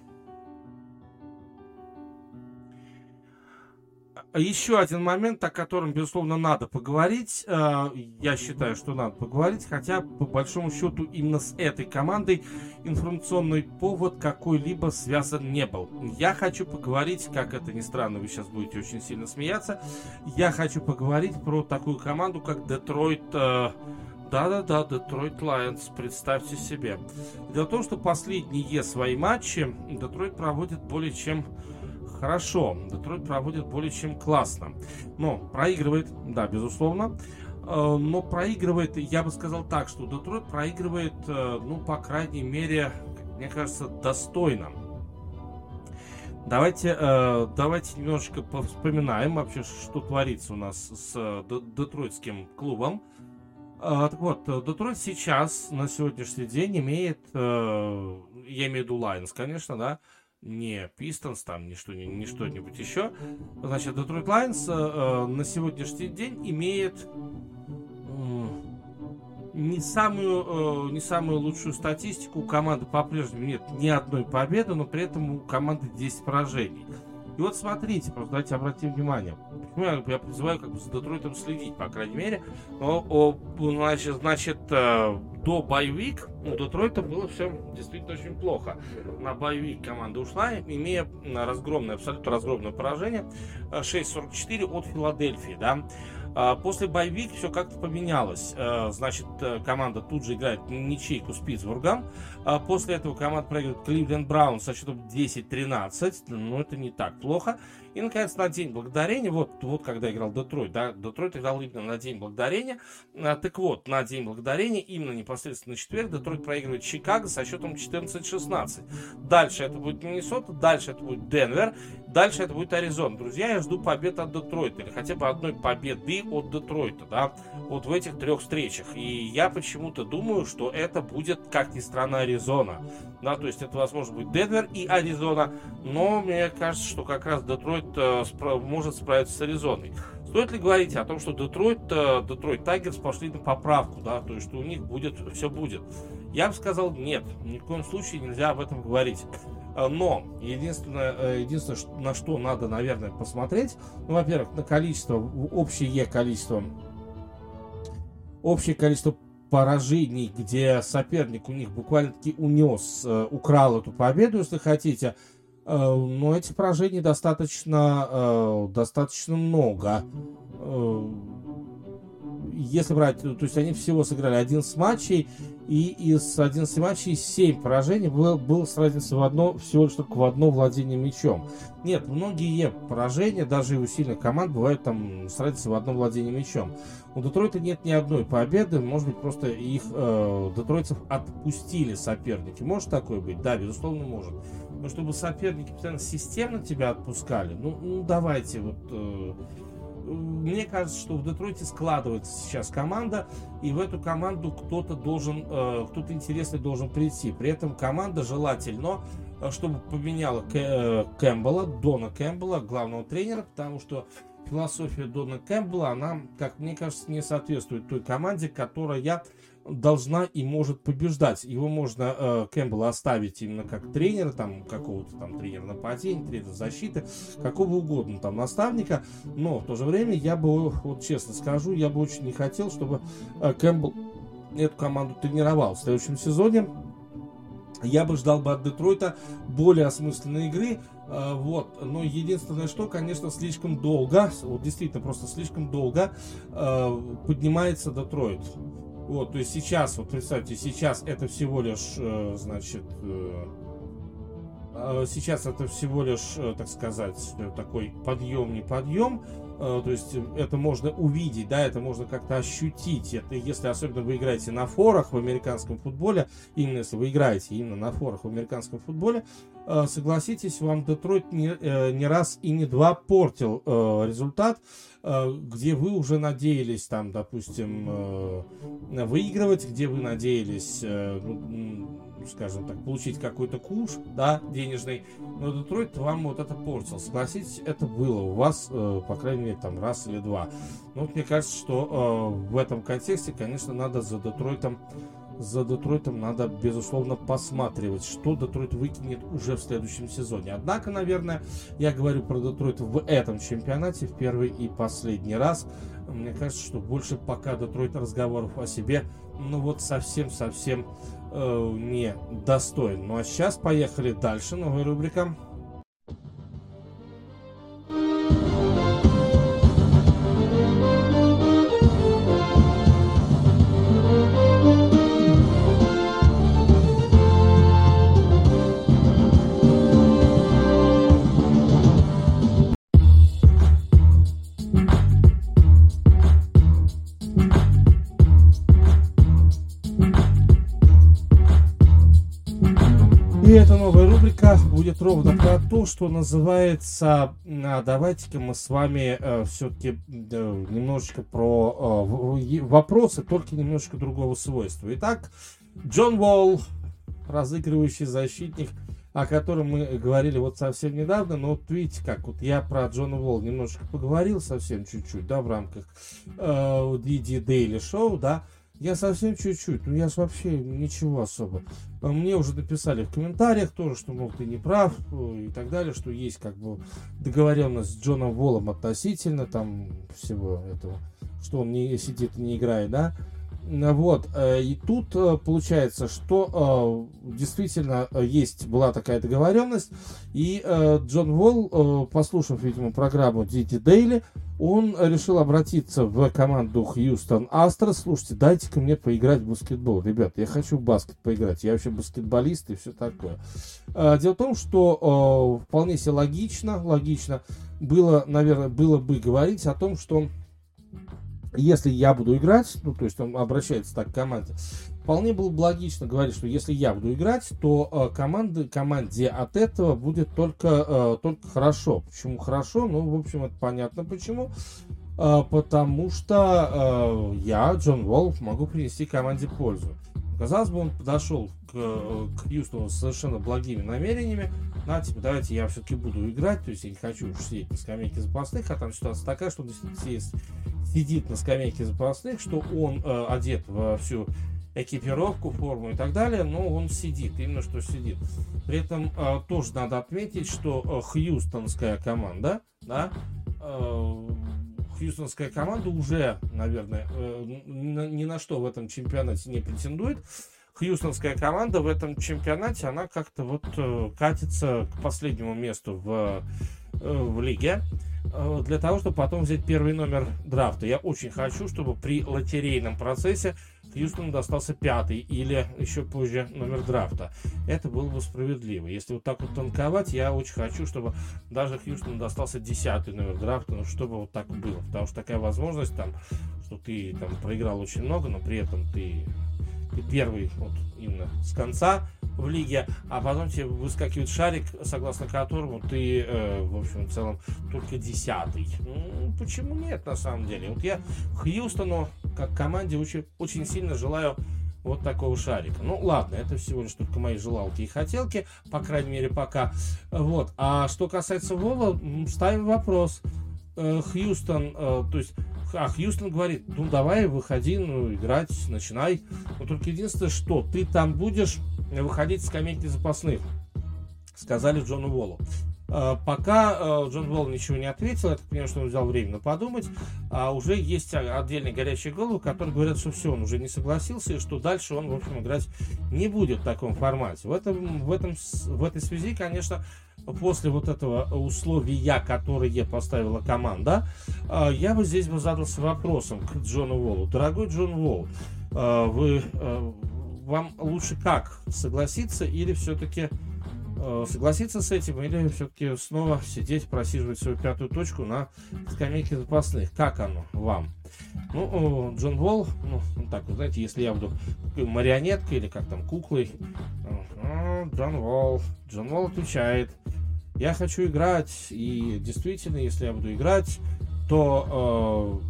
Еще один момент, о котором, безусловно, надо поговорить. Э, я считаю, что надо поговорить, хотя, по большому счету, именно с этой командой информационный повод какой-либо связан не был. Я хочу поговорить, как это ни странно, вы сейчас будете очень сильно смеяться, я хочу поговорить про такую команду, как Детройт... Э, да-да-да, Детройт Лайонс, представьте себе. Дело в том, что последние свои матчи Детройт проводит более чем хорошо. Детройт проводит более чем классно. Но проигрывает, да, безусловно. Э, но проигрывает, я бы сказал так, что Детройт проигрывает, э, ну, по крайней мере, мне кажется, достойно. Давайте, э, давайте немножечко вспоминаем вообще, что творится у нас с детройтским клубом. Так вот, Детройт сейчас, на сегодняшний день, имеет, я имею в виду Лайонс, конечно, да, не Пистонс, там, не, что, не, не что-нибудь еще. Значит, Детройт Лайонс э, на сегодняшний день имеет э, не самую, э, не самую лучшую статистику. У команды по-прежнему нет ни одной победы, но при этом у команды 10 поражений. И вот смотрите, просто давайте обратим внимание. Почему я, я призываю как бы за Детройтом следить, по крайней мере. Но, о, значит, значит э, до боевик у Детройта было все действительно очень плохо. На боевик команда ушла, имея разгромное, абсолютно разгромное поражение 6-44 от Филадельфии, да. А, после боевик все как-то поменялось. А, значит, э, команда тут же играет ничейку с Питтсбургом. После этого команда проигрывает Кливленд Браун со счетом 10-13. Но это не так плохо. И, наконец, на День Благодарения, вот, вот когда играл Детройт, да, Детройт играл именно на День Благодарения. Так вот, на День Благодарения, именно непосредственно на четверг, Детройт проигрывает Чикаго со счетом 14-16. Дальше это будет Миннесота, дальше это будет Денвер, дальше это будет Аризона. Друзья, я жду побед от Детройта, или хотя бы одной победы от Детройта, да, вот в этих трех встречах. И я почему-то думаю, что это будет, как ни странно, Аризона. Да, то есть это, возможно, будет Денвер и Аризона, но мне кажется, что как раз Детройт э, спро- может справиться с Аризоной. Стоит ли говорить о том, что Детройт, э, Детройт Тайгерс пошли на поправку, да, то есть что у них будет, все будет? Я бы сказал, нет, ни в коем случае нельзя об этом говорить. Э, но единственное, э, единственное, на что надо, наверное, посмотреть, ну, во-первых, на количество, общее количество, общее количество поражений, где соперник у них буквально-таки унес, украл эту победу, если хотите, но эти поражений достаточно, достаточно много если брать, то есть они всего сыграли 11 матчей, и из 11 матчей 7 поражений было, было с разницей в одно, всего лишь только в одно владение мячом. Нет, многие поражения, даже и у сильных команд, бывают там с разницей в одно владение мячом. У Детройта нет ни одной победы, может быть, просто их э, детройтцев отпустили соперники. Может такое быть? Да, безусловно, может. Но чтобы соперники постоянно системно тебя отпускали, ну, ну давайте вот... Э, мне кажется, что в Детройте складывается сейчас команда, и в эту команду кто-то должен, э, кто-то интересный должен прийти. При этом команда желательно, э, чтобы поменяла э, Кэмпбелла, Дона Кэмпбелла, главного тренера, потому что философия Дона Кэмпбелла, она, как мне кажется, не соответствует той команде, которая должна и может побеждать. Его можно э, Кэмпбелла оставить именно как тренера, там какого-то там тренера нападения, тренера защиты, какого угодно там наставника, но в то же время я бы, вот честно скажу, я бы очень не хотел, чтобы э, Кэмпбелл эту команду тренировал в следующем сезоне. Я бы ждал бы от Детройта более осмысленной игры, э, вот. Но единственное, что, конечно, слишком долго, вот действительно просто слишком долго э, поднимается Детройт. Вот, то есть сейчас, вот представьте, сейчас это всего лишь, э, значит, э, а, сейчас это всего лишь, э, так сказать, такой подъем, не подъем, то есть это можно увидеть, да, это можно как-то ощутить. Это если особенно вы играете на форах в американском футболе, именно если вы играете именно на форах в американском футболе, согласитесь, вам Детройт не, не раз и не два портил результат. Э, где вы уже надеялись там, допустим, э, выигрывать, где вы надеялись, э, ну, скажем так, получить какой-то куш, да, денежный, но Детройт вам вот это портил. Согласитесь, это было у вас, по крайней мере, там раз или два. Но вот мне кажется, что в этом контексте, конечно, надо за Детройтом за Детройтом надо, безусловно, посматривать, что Детройт выкинет уже в следующем сезоне. Однако, наверное, я говорю про Детройт в этом чемпионате в первый и последний раз. Мне кажется, что больше пока Детройт разговоров о себе, ну вот совсем-совсем э, не достоин. Ну а сейчас поехали дальше. Новая рубрика. Ровно про то, что называется, а, давайте-ка мы с вами э, все-таки э, немножечко про э, вопросы, только немножечко другого свойства. Итак, Джон Уолл, разыгрывающий защитник о котором мы говорили вот совсем недавно, но вот видите, как вот я про Джона Волл немножко поговорил совсем чуть-чуть, да, в рамках э, DD Daily Show, да, я совсем чуть-чуть, ну я вообще ничего особо. А мне уже написали в комментариях тоже, что, мол, ты не прав э, и так далее, что есть как бы договоренность с Джоном Волом относительно там всего этого, что он не сидит и не играет, да. Вот, э, и тут э, получается, что э, действительно есть, была такая договоренность, и Джон Волл, послушав, видимо, программу Дити Дейли, он решил обратиться в команду Хьюстон Астрос. Слушайте, дайте-ка мне поиграть в баскетбол. Ребят, я хочу в баскет поиграть. Я вообще баскетболист и все такое. Дело в том, что вполне себе логично, логично было, наверное, было бы говорить о том, что если я буду играть, ну, то есть он обращается так к команде, вполне было бы логично говорить, что если я буду играть, то э, команды, команде от этого будет только, э, только хорошо. Почему хорошо? Ну, в общем, это понятно почему. Э, потому что э, я, Джон Волф, могу принести команде пользу. Казалось бы, он подошел к, э, к Хьюстону с совершенно благими намерениями. На, типа, давайте я все-таки буду играть, то есть я не хочу уж сидеть на скамейке запасных, а там ситуация такая, что он сидит на скамейке запасных, что он э, одет во всю экипировку, форму и так далее, но он сидит, именно что сидит. При этом э, тоже надо отметить, что э, хьюстонская команда, да, э, хьюстонская команда уже, наверное, э, ни на что в этом чемпионате не претендует. Хьюстонская команда в этом чемпионате, она как-то вот э, катится к последнему месту в, э, в лиге для того, чтобы потом взять первый номер драфта. Я очень хочу, чтобы при лотерейном процессе Хьюстону достался пятый или еще позже номер драфта. Это было бы справедливо. Если вот так вот танковать, я очень хочу, чтобы даже Хьюстону достался десятый номер драфта, ну чтобы вот так было. Потому что такая возможность там, что ты там проиграл очень много, но при этом ты первый вот именно с конца в лиге, а потом тебе выскакивает шарик, согласно которому ты, э, в общем, в целом, только десятый. Ну, почему нет, на самом деле? Вот я Хьюстону, как команде, очень, очень сильно желаю вот такого шарика. Ну, ладно, это всего лишь только мои желалки и хотелки, по крайней мере, пока. Вот. А что касается Вова, ставим вопрос. Э, Хьюстон, э, то есть а Хьюстон говорит, ну давай, выходи, ну играть, начинай. Но только единственное, что ты там будешь выходить с скамейки запасных, сказали Джону Волу. А, пока Джон Волл ничего не ответил, я так понимаю, что он взял время подумать, а уже есть отдельные горячие головы, которые говорят, что все, он уже не согласился, и что дальше он, в общем, играть не будет в таком формате. В, этом, в, этом, в этой связи, конечно, после вот этого условия, которое поставила команда, а, я бы здесь бы задался вопросом к Джону Волу. Дорогой Джон Волл, а, вы, а, вам лучше как, согласиться или все-таки согласиться с этим, или все-таки снова сидеть, просиживать свою пятую точку на скамейке запасных? Как оно вам? Ну, Джон Волл, ну, так, вы знаете, если я буду марионеткой или как там, куклой, Джон Волл, Джон Волл отвечает, я хочу играть, и действительно, если я буду играть, то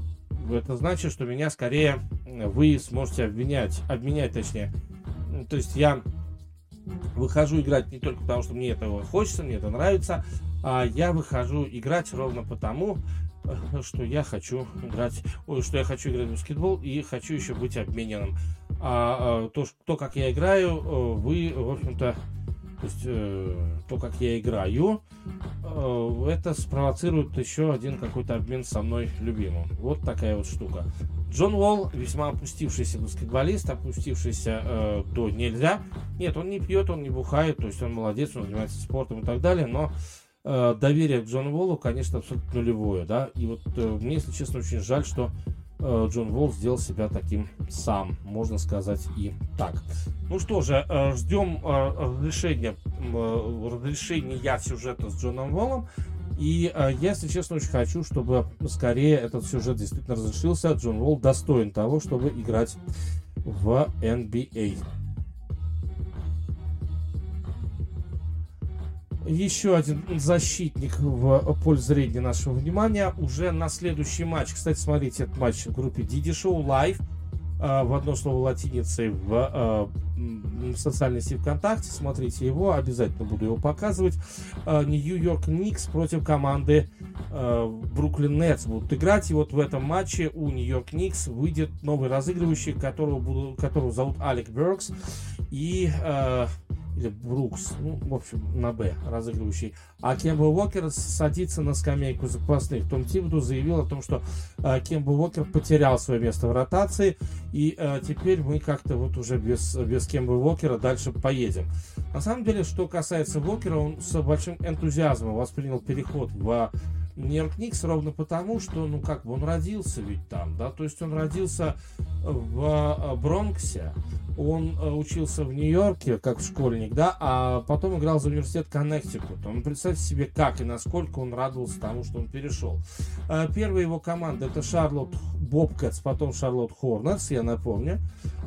э, это значит, что меня скорее вы сможете обвинять, обменять точнее. То есть я выхожу играть не только потому, что мне этого хочется, мне это нравится, а я выхожу играть ровно потому, э, что я хочу играть, ой, что я хочу играть в баскетбол и хочу еще быть обмененным. А, а то, то, как я играю, э, вы, в общем-то, то есть э, то, как я играю, э, это спровоцирует еще один какой-то обмен со мной любимым. Вот такая вот штука. Джон Уолл, весьма опустившийся баскетболист, опустившийся э, до нельзя. Нет, он не пьет, он не бухает, то есть он молодец, он занимается спортом и так далее, но э, доверие к Джону Уоллу, конечно, абсолютно нулевое, да. И вот э, мне, если честно, очень жаль, что Джон Волл сделал себя таким сам, можно сказать и так. Ну что же, э, ждем э, разрешения, разрешения сюжета с Джоном Воллом. И я, если честно, очень хочу, чтобы скорее этот сюжет действительно разрешился. Джон Волл достоин того, чтобы играть в NBA. Еще один защитник в поле зрения нашего внимания уже на следующий матч. Кстати, смотрите, этот матч в группе Didi Show Live. э, в одно слово латиницей в в социальной сети ВКонтакте. Смотрите его, обязательно буду его показывать. Нью-Йорк Никс против команды Бруклин Нетс будут играть. И вот в этом матче у Нью-Йорк Никс выйдет новый разыгрывающий, которого, буду, которого зовут Алек Беркс. И или Брукс, ну, в общем, на Б разыгрывающий. А Кемба Уокер садится на скамейку запасных. Том Тибду заявил о том, что э, Кемба Уокер потерял свое место в ротации, и э, теперь мы как-то вот уже без, без Кемба Уокера дальше поедем. На самом деле, что касается Уокера, он с большим энтузиазмом воспринял переход в Нью-Йорк Никс ровно потому, что, ну, как бы он родился ведь там, да, то есть он родился в э, Бронксе, он э, учился в Нью-Йорке как школьник, да, а потом играл за университет Коннектикут. Он представьте себе, как и насколько он радовался тому, что он перешел. Э, первая его команда это Шарлотт Бобкетс, потом Шарлотт Хорнетс, я напомню.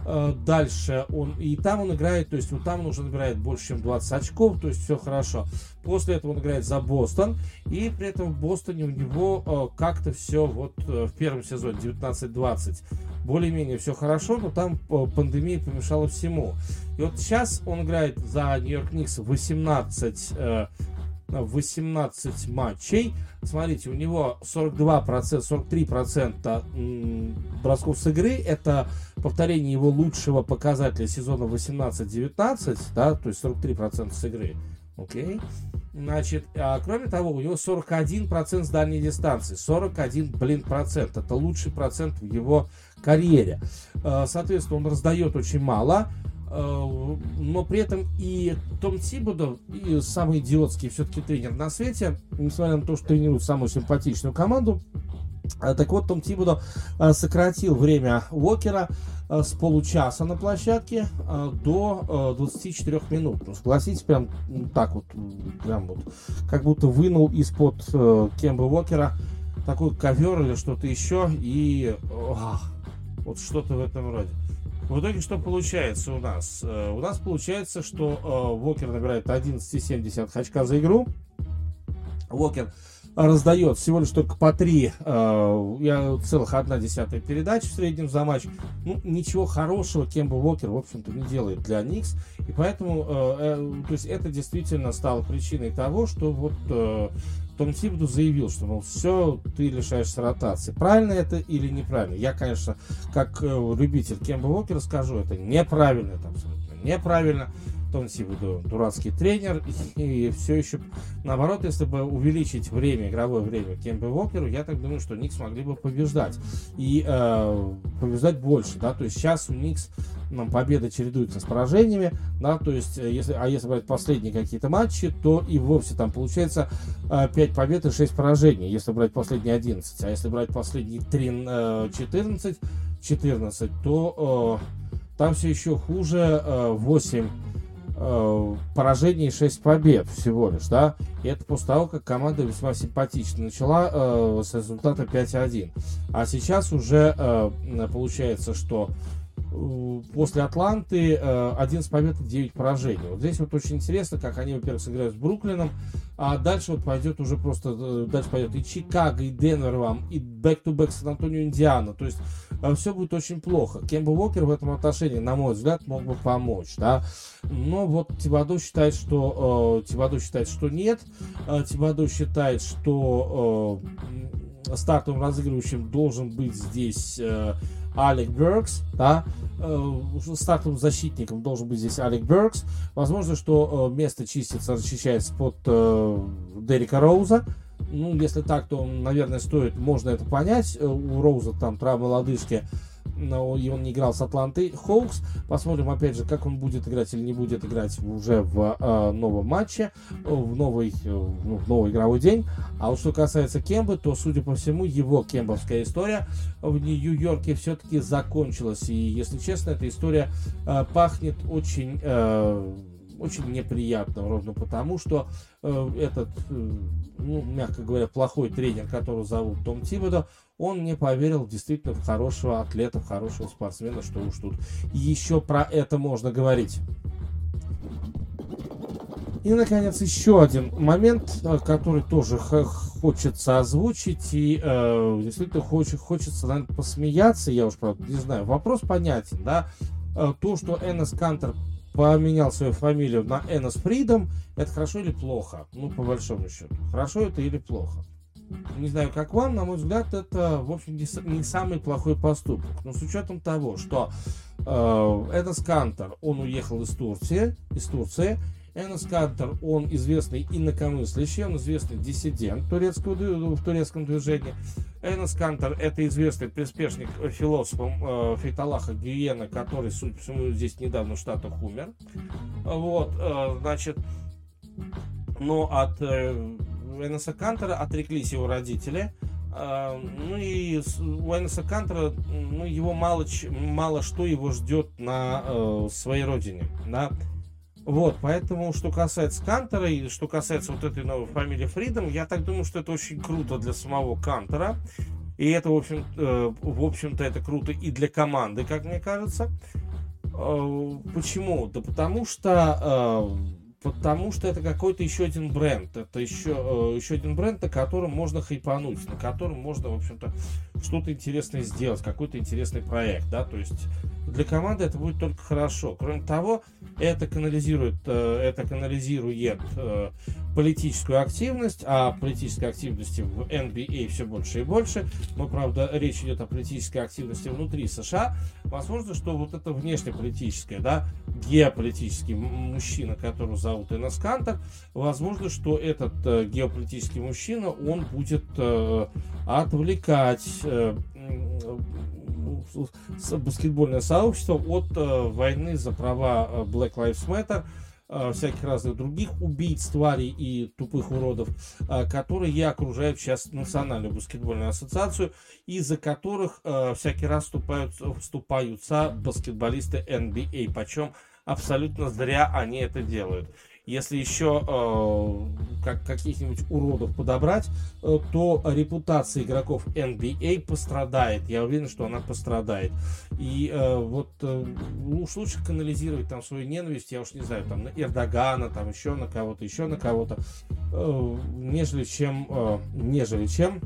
Э, дальше он, и там он играет, то есть вот там он уже набирает больше, чем 20 очков, то есть все хорошо. После этого он играет за Бостон, и при этом в Бостоне у него э, как-то все вот в первом сезоне 19-20 более-менее все хорошо, но там пандемия помешала всему. И вот сейчас он играет за Нью-Йорк Никс 18 18 матчей. Смотрите, у него 42%, 43% бросков с игры. Это повторение его лучшего показателя сезона 18-19, да, то есть 43% с игры. Окей. Значит, а, кроме того, у него 41% с дальней дистанции. 41, блин, процент. Это лучший процент в его карьере. А, соответственно, он раздает очень мало. Э, но при этом и Том Тибудов, и самый идиотский все-таки тренер на свете, несмотря на то, что тренирует самую симпатичную команду, э, так вот, Том Тибудо э, сократил время Уокера с получаса на площадке до 24 минут. Ну, согласитесь, прям так вот, прям вот, как будто вынул из-под Кемба Уокера такой ковер или что-то еще, и ох, вот что-то в этом роде. В итоге что получается у нас? Э, у нас получается, что э, Вокер набирает 11,7 очка за игру. Вокер раздает всего лишь только по 3, э, я целых одна десятая передач в среднем за матч. Ну, ничего хорошего Кемба Уокер, в общем-то, не делает для Никс. И поэтому, то есть это действительно стало причиной того, что вот том Тибду заявил, что, мол, все, ты лишаешься ротации. Правильно это или неправильно? Я, конечно, как э, любитель Кемба Уокера скажу, это неправильно, это абсолютно неправильно. Том Сибуду дурацкий тренер, и, и все еще наоборот, если бы увеличить время, игровое время Кембе Уокеру, я так думаю, что Никс могли бы побеждать. И э, побеждать больше, да, то есть сейчас у Никс нам победы чередуются с поражениями, да, то есть, э, если, а если брать последние какие-то матчи, то и вовсе там получается э, 5 побед и 6 поражений, если брать последние 11, а если брать последние 3, э, 14, 14, то э, там все еще хуже, э, 8 э, поражений и 6 побед всего лишь, да, и это после того, как команда весьма симпатично начала э, с результата 5-1, а сейчас уже э, получается, что после Атланты 11 э, побед и 9 поражений. Вот здесь вот очень интересно, как они, во-первых, сыграют с Бруклином, а дальше вот пойдет уже просто, э, дальше пойдет и Чикаго, и Денвер вам, и back-to-back Сан-Антонио, Индиана. То есть все будет очень плохо. Кемба Уокер в этом отношении, на мой взгляд, мог бы помочь, да. Но вот Тибадо считает, что э, Тибадо считает, что нет. Э, Тибадо считает, что э, стартовым разыгрывающим должен быть здесь э, Алек Беркс, да, э, стартовым защитником должен быть здесь Алек Беркс. Возможно, что э, место чистится, расчищается под э, Дерека Роуза. Ну, если так, то, наверное, стоит, можно это понять. У Роуза там травма лодыжки но и он не играл с Атлантой Хоукс. Посмотрим, опять же, как он будет играть или не будет играть уже в э, новом матче, в новый, э, в новый игровой день. А вот что касается Кембы, то, судя по всему, его кембовская история в Нью-Йорке все-таки закончилась. И, если честно, эта история э, пахнет очень... Э, очень неприятно, ровно потому, что э, этот, э, ну, мягко говоря, плохой тренер, которого зовут Том Тибодо, он не поверил действительно в хорошего атлета, в хорошего спортсмена, что уж тут еще про это можно говорить. И, наконец, еще один момент, э, который тоже хочется озвучить, и э, действительно хочет, хочется, наверное, посмеяться, я уж, правда, не знаю, вопрос понятен, да, э, то, что Эннес Кантер поменял свою фамилию на Эннес Фридом, это хорошо или плохо? Ну, по большому счету. Хорошо это или плохо? Не знаю, как вам, на мой взгляд, это, в общем, не, самый плохой поступок. Но с учетом того, что э, Эннес Кантер, он уехал из Турции, из Турции, Энос Кантер, он известный инакомыслящий, он известный диссидент турецкого, в турецком движении. Энос Кантер – это известный приспешник философа э, Фейталаха Гиена, который, судя по всему, здесь недавно в Штатах умер. Вот, э, значит, но от э, Эноса Кантера отреклись его родители. Uh, ну и у Эноса Кантера, ну, его мало, мало что его ждет на uh, своей родине. Да? Вот, поэтому, что касается Кантера и что касается вот этой новой фамилии Фридом, я так думаю, что это очень круто для самого Кантера. И это, в, общем, э, в общем-то, это круто и для команды, как мне кажется. Э, почему? Да потому что э, потому что это какой-то еще один бренд. Это еще, э, еще один бренд, на котором можно хайпануть, на котором можно, в общем-то, что-то интересное сделать, какой-то интересный проект, да, то есть для команды это будет только хорошо. Кроме того, это канализирует, э, это канализирует э, политическую активность, а политической активности в NBA все больше и больше. Но, правда, речь идет о политической активности внутри США. Возможно, что вот это внешнеполитическое, да, геополитический мужчина, которого зовут Энос Кантер, возможно, что этот э, геополитический мужчина, он будет э, отвлекать э, баскетбольное сообщество от э, войны за права э, Black Lives Matter, э, всяких разных других убийц, тварей и тупых уродов, э, которые окружают сейчас Национальную баскетбольную ассоциацию, из-за которых э, всякий раз вступают, вступаются баскетболисты NBA, почем абсолютно зря они это делают. Если еще э, как, каких-нибудь уродов подобрать, э, то репутация игроков NBA пострадает. Я уверен, что она пострадает. И э, вот э, уж лучше канализировать там свою ненависть, я уж не знаю, там на Эрдогана, там еще на кого-то, еще на кого-то, э, нежели чем, э, нежели чем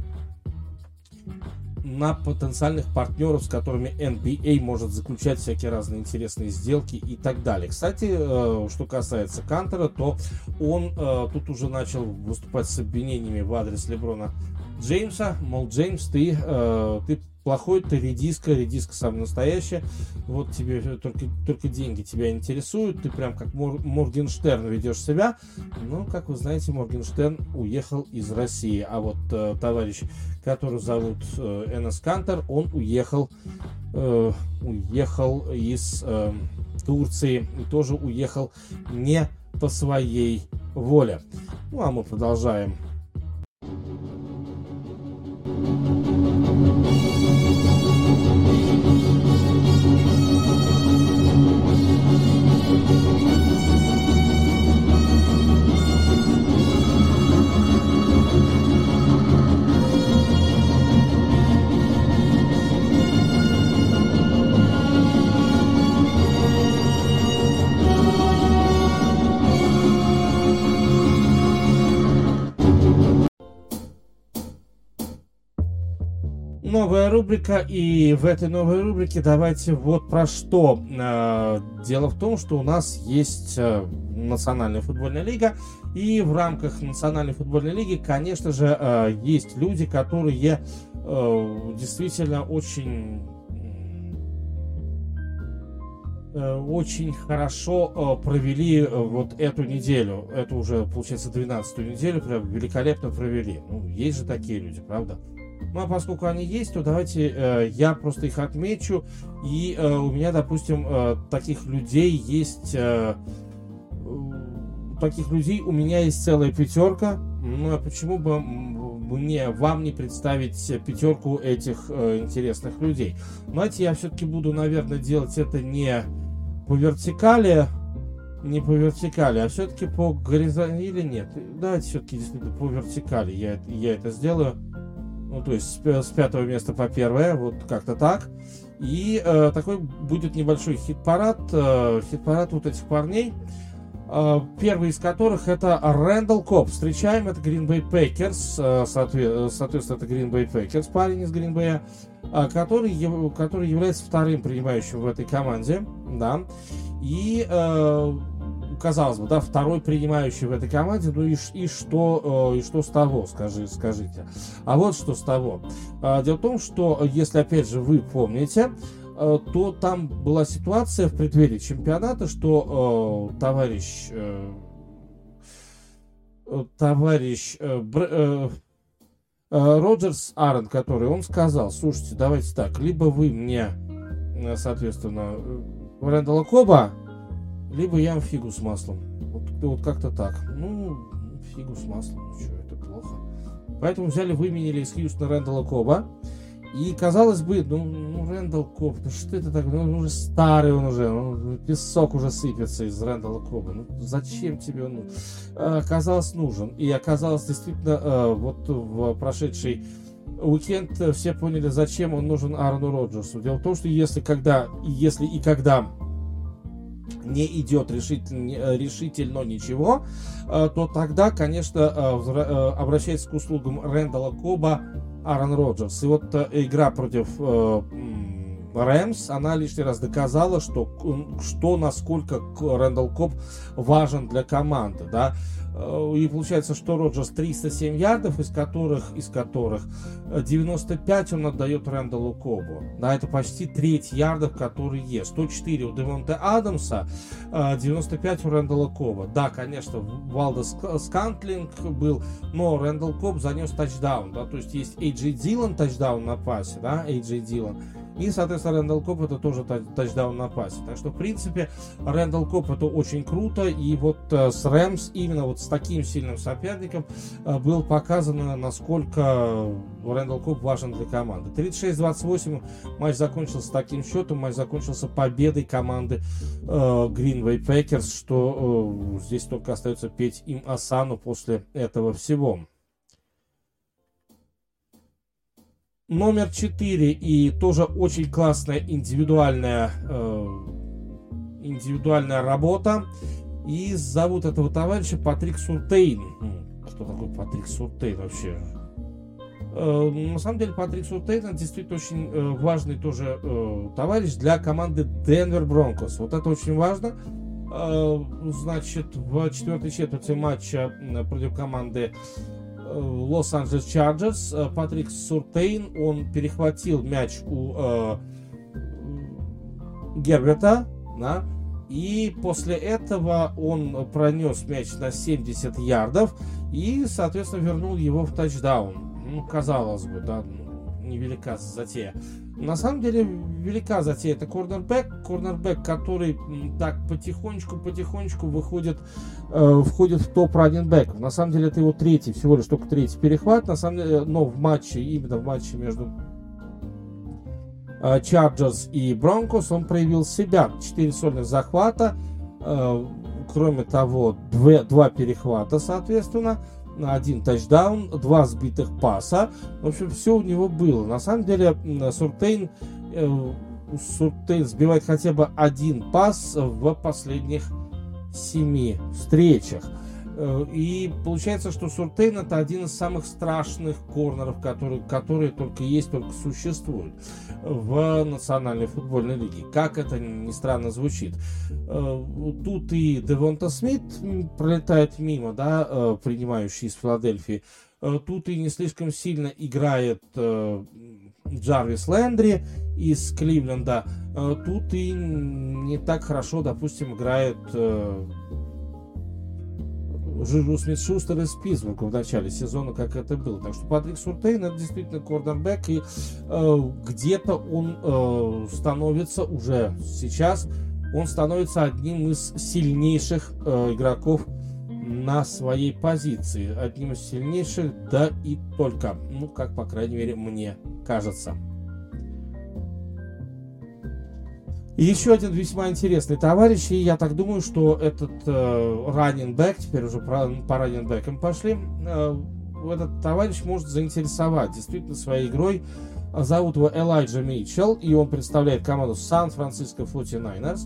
на потенциальных партнеров, с которыми NBA может заключать всякие разные интересные сделки и так далее. Кстати, э, что касается Кантера, то он э, тут уже начал выступать с обвинениями в адрес Леброна Джеймса, мол, Джеймс, ты, э, ты плохой, ты редиска, редиска самая настоящая, вот тебе только, только деньги тебя интересуют, ты прям как Мор, Моргенштерн ведешь себя, но, как вы знаете, Моргенштерн уехал из России, а вот э, товарищ, который зовут э, Энос Кантер, он уехал, э, уехал из э, Турции и тоже уехал не по своей воле. Ну, а мы продолжаем рубрика, и в этой новой рубрике давайте вот про что. Э, дело в том, что у нас есть э, Национальная футбольная лига, и в рамках Национальной футбольной лиги, конечно же, э, есть люди, которые действительно очень очень хорошо провели вот эту неделю. Это уже, получается, 12-ю неделю прям великолепно провели. Ну, есть же такие люди, правда? Ну а поскольку они есть, то давайте э, я просто их отмечу. И э, у меня, допустим, э, таких людей есть... Э, таких людей у меня есть целая пятерка. Ну а почему бы мне вам не представить пятерку этих э, интересных людей? Знаете, я все-таки буду, наверное, делать это не по вертикали, не по вертикали, а все-таки по горизонтали или нет. Давайте все-таки действительно по вертикали я, я это сделаю. Ну, то есть с, пятого места по первое, вот как-то так. И э, такой будет небольшой хит-парад, э, хит-парад вот этих парней. Э, первый из которых это Рэндалл Коп. Встречаем, это Green Bay Packers, соответственно, это Green Bay Packers, парень из Green Bay, который, который является вторым принимающим в этой команде, да, и казалось бы, да, второй принимающий в этой команде, ну и, и что, и что с того, скажи, скажите. А вот что с того. Дело в том, что, если опять же вы помните, Э, то там была ситуация в преддверии чемпионата, что э, товарищ э, э товарищ э, э, э, Роджерс Аарон, который он сказал, слушайте, давайте так, либо вы мне, соответственно, Рэндала Коба, либо я фигу с маслом. Вот, вот как-то так. Ну, фигу с маслом, ну что, это плохо. Поэтому взяли, выменили из Хьюстона Рэндала Коба. И казалось бы, ну, ну Рэндалл Коп, ну что это такое? Ну, он уже старый он уже, ну, песок уже сыпется из Рэндалла Копа. Ну, зачем тебе он ну, оказалось нужен? И оказалось действительно, э, вот в прошедший уикенд все поняли, зачем он нужен Аарону Роджерсу. Дело в том, что если когда, если и когда не идет решительно, решительно ничего, э, то тогда, конечно, э, обращается к услугам Рэндала Коба Аарон Роджерс. И вот э, игра против э, Рэмс, она лишний раз доказала, что, что насколько Рэндалл Коп важен для команды, да. Э, и получается, что Роджерс 307 ярдов, из которых, из которых 95 он отдает Рэндаллу Кобу. Да, это почти треть ярдов, которые есть. 104 у Девонте Адамса, 95 у Рэндалла Коба. Да, конечно, Валдес-Скантлинг был, но Рэндалл Коб занес тачдаун. Да, то есть есть Эйджей Дилан тачдаун на пасе, да, Эйджей Дилан. И, соответственно, Рэндалл Коб это тоже тачдаун на пасе. Так что, в принципе, Рэндалл Коп это очень круто. И вот э, с Рэмс, именно вот с таким сильным соперником, э, было показано, насколько Рэндалл Коп важен для команды. 36-28 матч закончился таким счетом. Матч закончился победой команды э, Bay Packers, что э, здесь только остается петь им Асану после этого всего. Номер 4 и тоже очень классная индивидуальная э, индивидуальная работа. И зовут этого товарища Патрик Суртейн. Кто такой Патрик Суртейн вообще? Э, на самом деле Патрик Суртейн действительно очень э, важный тоже э, товарищ для команды Денвер Бронкос. Вот это очень важно. Э, значит, в четвертой четверти матча против команды Лос-Анджелес Чарджерс. Э, Патрик Суртейн, он перехватил мяч у э, Герберта, да, и после этого он пронес мяч на 70 ярдов и, соответственно, вернул его в тачдаун. Ну, казалось бы, да, невелика затея. На самом деле велика затея. Это корнербэк, корнербэк, который так потихонечку-потихонечку выходит, э, входит в топ раннинбэков. На самом деле это его третий, всего лишь только третий перехват. На самом деле, но в матче, именно в матче между Чарджерс э, и Бронкос он проявил себя. Четыре сольных захвата, э, кроме того, две, два перехвата, соответственно один тачдаун, два сбитых паса. В общем, все у него было. На самом деле, Суртейн, э, Суртейн сбивает хотя бы один пас в последних семи встречах. Э, и получается, что Суртейн это один из самых страшных корнеров, которые, которые только есть, только существуют в Национальной футбольной лиге. Как это ни странно звучит. Э, тут и Девонта Смит пролетает мимо, да, э, принимающий из Филадельфии. Тут и не слишком сильно играет Джарвис Лэндри из Кливленда. Тут и не так хорошо, допустим, играет Жижу Смит Шустер из Питтсбурга в начале сезона, как это было. Так что Патрик Суртейн это действительно корнербэк, и э, где-то он э, становится уже сейчас, он становится одним из сильнейших э, игроков на своей позиции. Одним из сильнейших, да и только. Ну, как, по крайней мере, мне кажется. И еще один весьма интересный товарищ, и я так думаю, что этот э, раннинг бэк, теперь уже по, по раннинг бэкам пошли, э, этот товарищ может заинтересовать действительно своей игрой Зовут его Элайджа Митчелл, и он представляет команду Сан-Франциско 49ers.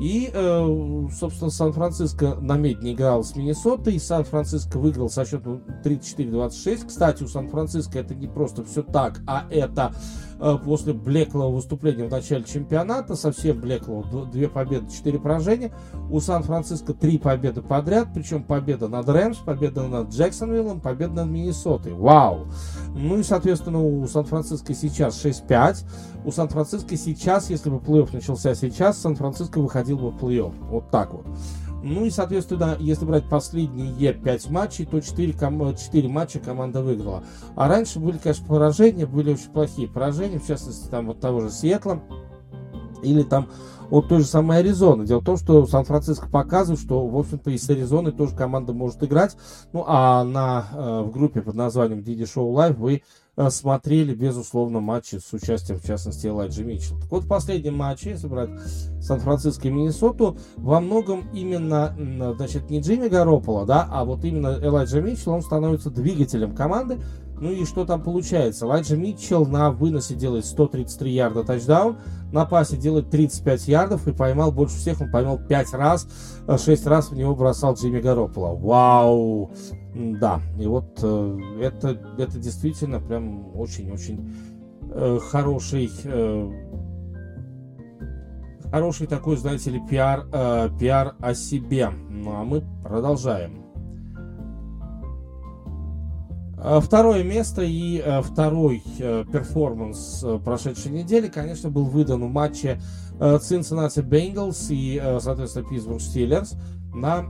И, э, собственно, Сан-Франциско на медне играл с Миннесотой, и Сан-Франциско выиграл со счетом 34-26. Кстати, у Сан-Франциско это не просто все так, а это э, после блеклого выступления в начале чемпионата, совсем блеклого, две победы, четыре поражения. У Сан-Франциско три победы подряд, причем победа над Рэмс, победа над Джексонвиллом, победа над Миннесотой. Вау! Ну и, соответственно, у Сан-Франциско сейчас 6-5. У Сан-Франциско сейчас, если бы плей-офф начался сейчас, Сан-Франциско выходил бы в плей-офф. Вот так вот. Ну и, соответственно, если брать последние 5 матчей, то 4, ком- 4 матча команда выиграла. А раньше были, конечно, поражения, были очень плохие поражения, в частности, там вот того же Сиэтла, или там от той же самой Аризоны. Дело в том, что Сан-Франциско показывает, что, в общем-то, и с Аризоной тоже команда может играть. Ну, а на, э, в группе под названием Didi Show Live вы смотрели, безусловно, матчи с участием, в частности, Элайджи Митчелл. Вот, в последнем матче, если брать Сан-Франциско и Миннесоту, во многом именно, значит, не Джимми Гаропола, да, а вот именно Элайджа Митчелл, он становится двигателем команды, ну и что там получается? Лайджа Митчелл на выносе делает 133 ярда тачдаун, на пасе делает 35 ярдов и поймал больше всех, он поймал 5 раз, 6 э, раз в него бросал Джимми Гаропола. Вау! Да, и вот э, это, это действительно прям очень-очень э, хороший, э, хороший такой, знаете ли, пиар, э, пиар о себе. Ну а мы продолжаем. Второе место и второй перформанс прошедшей недели, конечно, был выдан в матче Cincinnati Bengals и, соответственно, Pittsburgh Steelers. На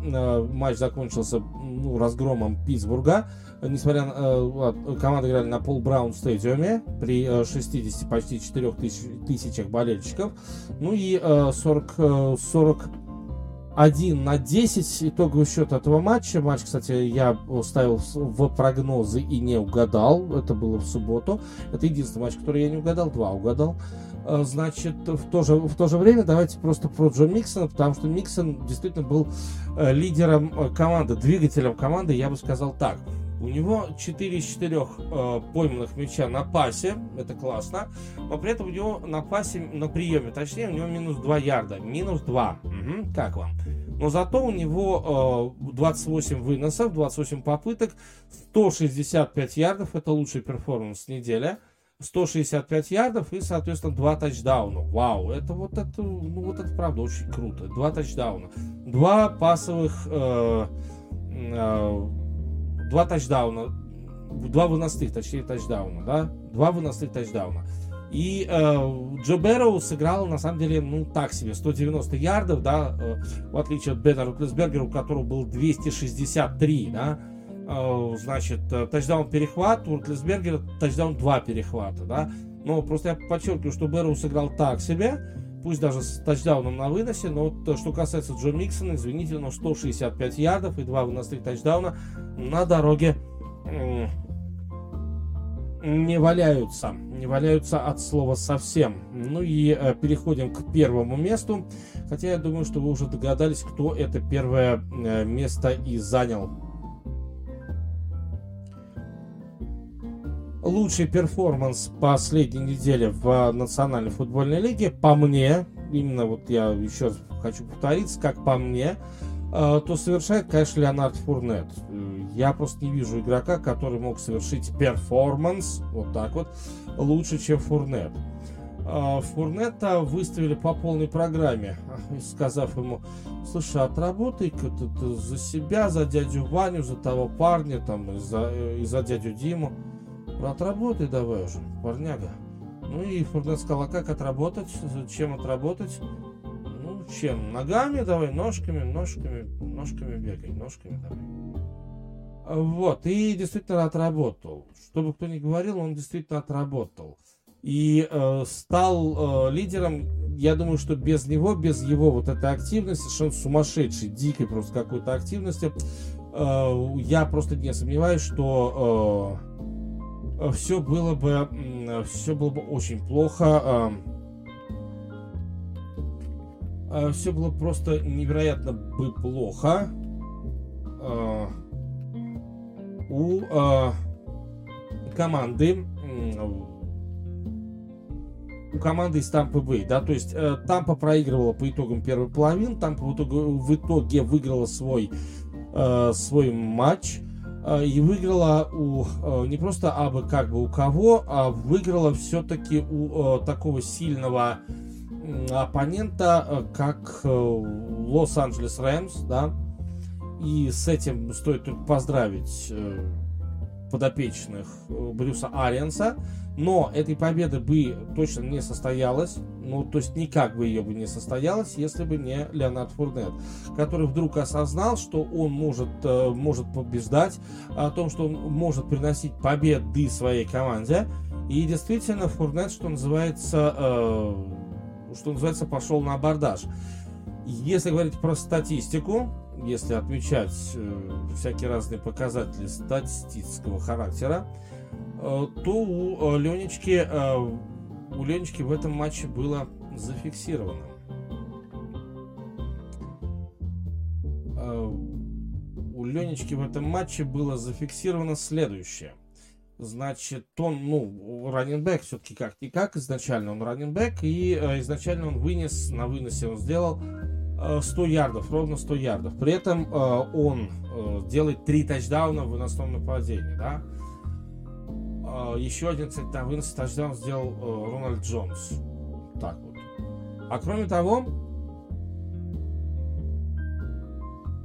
матч закончился ну, разгромом Питтсбурга. Несмотря на команды играли на Пол Браун стадиуме при 60 почти 4 тысяч, тысячах болельщиков. Ну и 40, 40 1 на 10 итоговый счет этого матча. Матч, кстати, я ставил в прогнозы и не угадал. Это было в субботу. Это единственный матч, который я не угадал. Два угадал. Значит, в то же, в то же время давайте просто про Джо Миксона, потому что Миксон действительно был э, лидером э, команды, двигателем команды, я бы сказал так. У него 4 из 4 э, пойманных мяча на пасе, это классно, но при этом у него на пасе, на приеме, точнее, у него минус 2 ярда, минус 2. Угу, как вам? Но зато у него э, 28 выносов, 28 попыток, 165 ярдов, это лучший перформанс недели. 165 ярдов и, соответственно, 2 тачдауна. Вау, это вот это, ну вот это правда очень круто. Два тачдауна. Два пасовых, э, э, два тачдауна, два выносных, точнее, тачдауна, да? Два выносных тачдауна. И э, Джо Бэрроу сыграл, на самом деле, ну, так себе, 190 ярдов, да, э, в отличие от Бена Рутлесбергера, у которого был 263, да, значит, э, тачдаун перехват, у Рутлесбергера тачдаун два перехвата, да, но просто я подчеркиваю, что Бэрроу сыграл так себе, пусть даже с тачдауном на выносе, но вот, э, что касается Джо Миксона, извините, но 165 ярдов и два выносных тачдауна на дороге не валяются, не валяются от слова совсем. Ну и э, переходим к первому месту, хотя я думаю, что вы уже догадались, кто это первое э, место и занял. Лучший перформанс последней недели в Национальной футбольной лиге, по мне, именно вот я еще раз хочу повториться, как по мне, э, то совершает, конечно, Леонард Фурнет. Я просто не вижу игрока, который мог совершить перформанс, вот так вот, лучше, чем Фурнет. А, Фурнета выставили по полной программе, сказав ему, слушай, отработай-ка ты за себя, за дядю Ваню, за того парня, там, и за, и за дядю Диму. Отработай давай уже, парняга. Ну и Фурнет сказал, а как отработать? Чем отработать? Ну, чем? Ногами давай, ножками, ножками, ножками бегай, ножками давай. Вот, и действительно отработал. Что бы кто ни говорил, он действительно отработал. И э, стал э, лидером, я думаю, что без него, без его вот этой активности, совершенно сумасшедшей, дикой просто какой-то активности, э, я просто не сомневаюсь, что э, все было бы, э, все было бы очень плохо. Э, э, все было просто невероятно бы плохо. Э, у э, команды у команды из Тампы Бэй, да, то есть э, Тампа проигрывала по итогам первой половины, Тампа в итоге, в итоге выиграла свой, э, свой матч, э, и выиграла у э, не просто абы как бы у кого, а выиграла все-таки у э, такого сильного оппонента, э, как э, Лос-Анджелес Рэмс, да, и с этим стоит только поздравить э, подопечных Брюса Ариенса, но этой победы бы точно не состоялось, ну, то есть никак бы ее бы не состоялось, если бы не Леонард Фурнет, который вдруг осознал, что он может, может побеждать, о том, что он может приносить победы своей команде, и действительно Фурнет, что называется, что называется, пошел на абордаж. Если говорить про статистику, если отмечать э, всякие разные показатели статистического характера, э, то у э, Ленечки, э, у Ленечки в этом матче было зафиксировано. Э, у Ленечки в этом матче было зафиксировано следующее – Значит, он, ну, раненбэк все-таки как-никак, изначально он раненбэк, и э, изначально он вынес, на выносе он сделал э, 100 ярдов, ровно 100 ярдов. При этом э, он э, делает 3 тачдауна в выносном нападении, да. Э, еще один, кстати, на выносе тачдаун сделал э, Рональд Джонс. Так вот. А кроме того,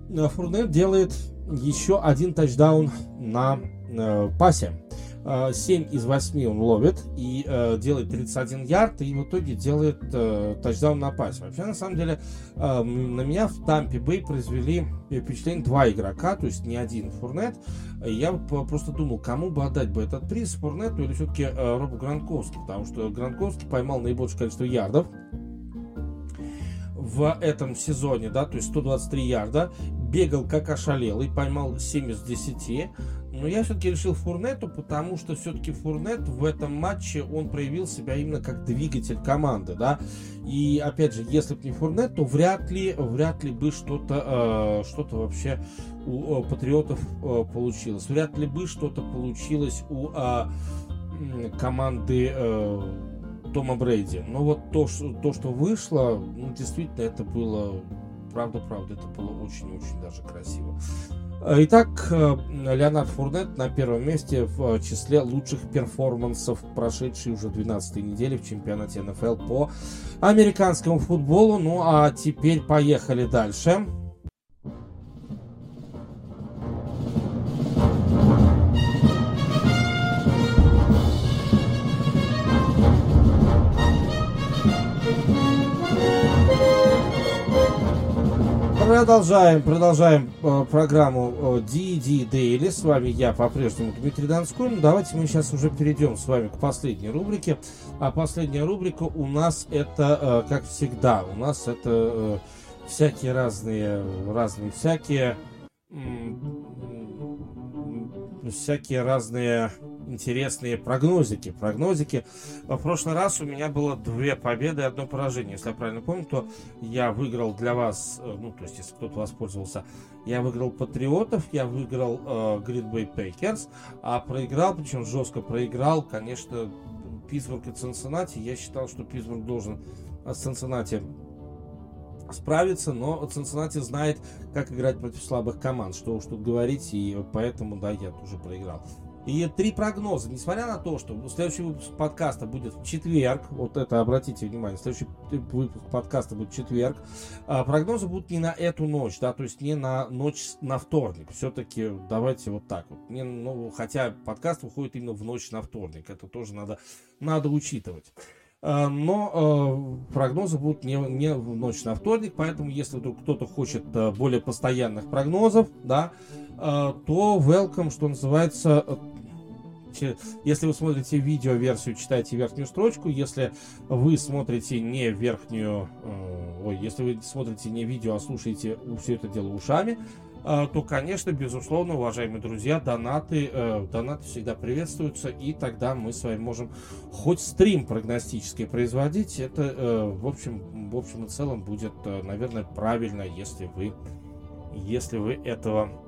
э, Фурнет делает еще один тачдаун на э, пасе. 7 из 8 он ловит и э, делает 31 ярд, и в итоге делает э, тачдаун на пасе. Вообще, на самом деле, э, на меня в Тампе Бэй произвели впечатление два игрока, то есть не один Фурнет. Я просто думал, кому бы отдать бы этот приз, Фурнету или все-таки э, Робу Гранковски, потому что Гранковский поймал наибольшее количество ярдов в этом сезоне, да, то есть 123 ярда, бегал как ошалелый, поймал 7 из 10, но я все-таки решил Фурнету, потому что все-таки Фурнет в этом матче, он проявил себя именно как двигатель команды, да. И опять же, если бы не Фурнет, то вряд ли, вряд ли бы что-то, э, что-то вообще у э, патриотов э, получилось. Вряд ли бы что-то получилось у э, команды э, Тома Брейди. Но вот то, что, то, что вышло, ну, действительно, это было правда-правда, это было очень-очень даже красиво. Итак, э, Леонард Фурнет на первом месте в числе лучших перформансов прошедшей уже 12 недели в чемпионате НФЛ по американскому футболу. Ну а теперь поехали дальше. Продолжаем, продолжаем э, программу DD Daily. С вами я по-прежнему Дмитрий Донской. Ну, давайте мы сейчас уже перейдем с вами к последней рубрике. А последняя рубрика у нас это, э, как всегда, у нас это э, всякие разные, разные всякие, всякие разные интересные прогнозики. Прогнозики. В прошлый раз у меня было две победы и одно поражение. Если я правильно помню, то я выиграл для вас, э, ну, то есть, если кто-то воспользовался, я выиграл Патриотов, я выиграл э, Green Bay Packers, а проиграл, причем жестко проиграл, конечно, Питтсбург и Цинциннати. Я считал, что Питтсбург должен с Цинциннати справиться, но Цинциннати знает, как играть против слабых команд, что уж тут говорить, и поэтому, да, я тоже проиграл. И три прогноза. Несмотря на то, что следующий выпуск подкаста будет в четверг, вот это обратите внимание, следующий выпуск подкаста будет в четверг, а прогнозы будут не на эту ночь, да, то есть не на ночь на вторник. Все-таки давайте вот так вот. Не, ну, хотя подкаст выходит именно в ночь на вторник. Это тоже надо, надо учитывать. А, но э, прогнозы будут не, не в ночь на вторник, поэтому если вдруг кто-то хочет более постоянных прогнозов, да, э, то welcome, что называется, если вы смотрите видео-версию, читайте верхнюю строчку. Если вы смотрите не верхнюю, э, ой, если вы смотрите не видео, а слушаете все это дело ушами, э, то, конечно, безусловно, уважаемые друзья, донаты, э, донаты всегда приветствуются, и тогда мы с вами можем хоть стрим прогностический производить. Это, в общем, в общем и целом будет, наверное, правильно, если вы, если вы этого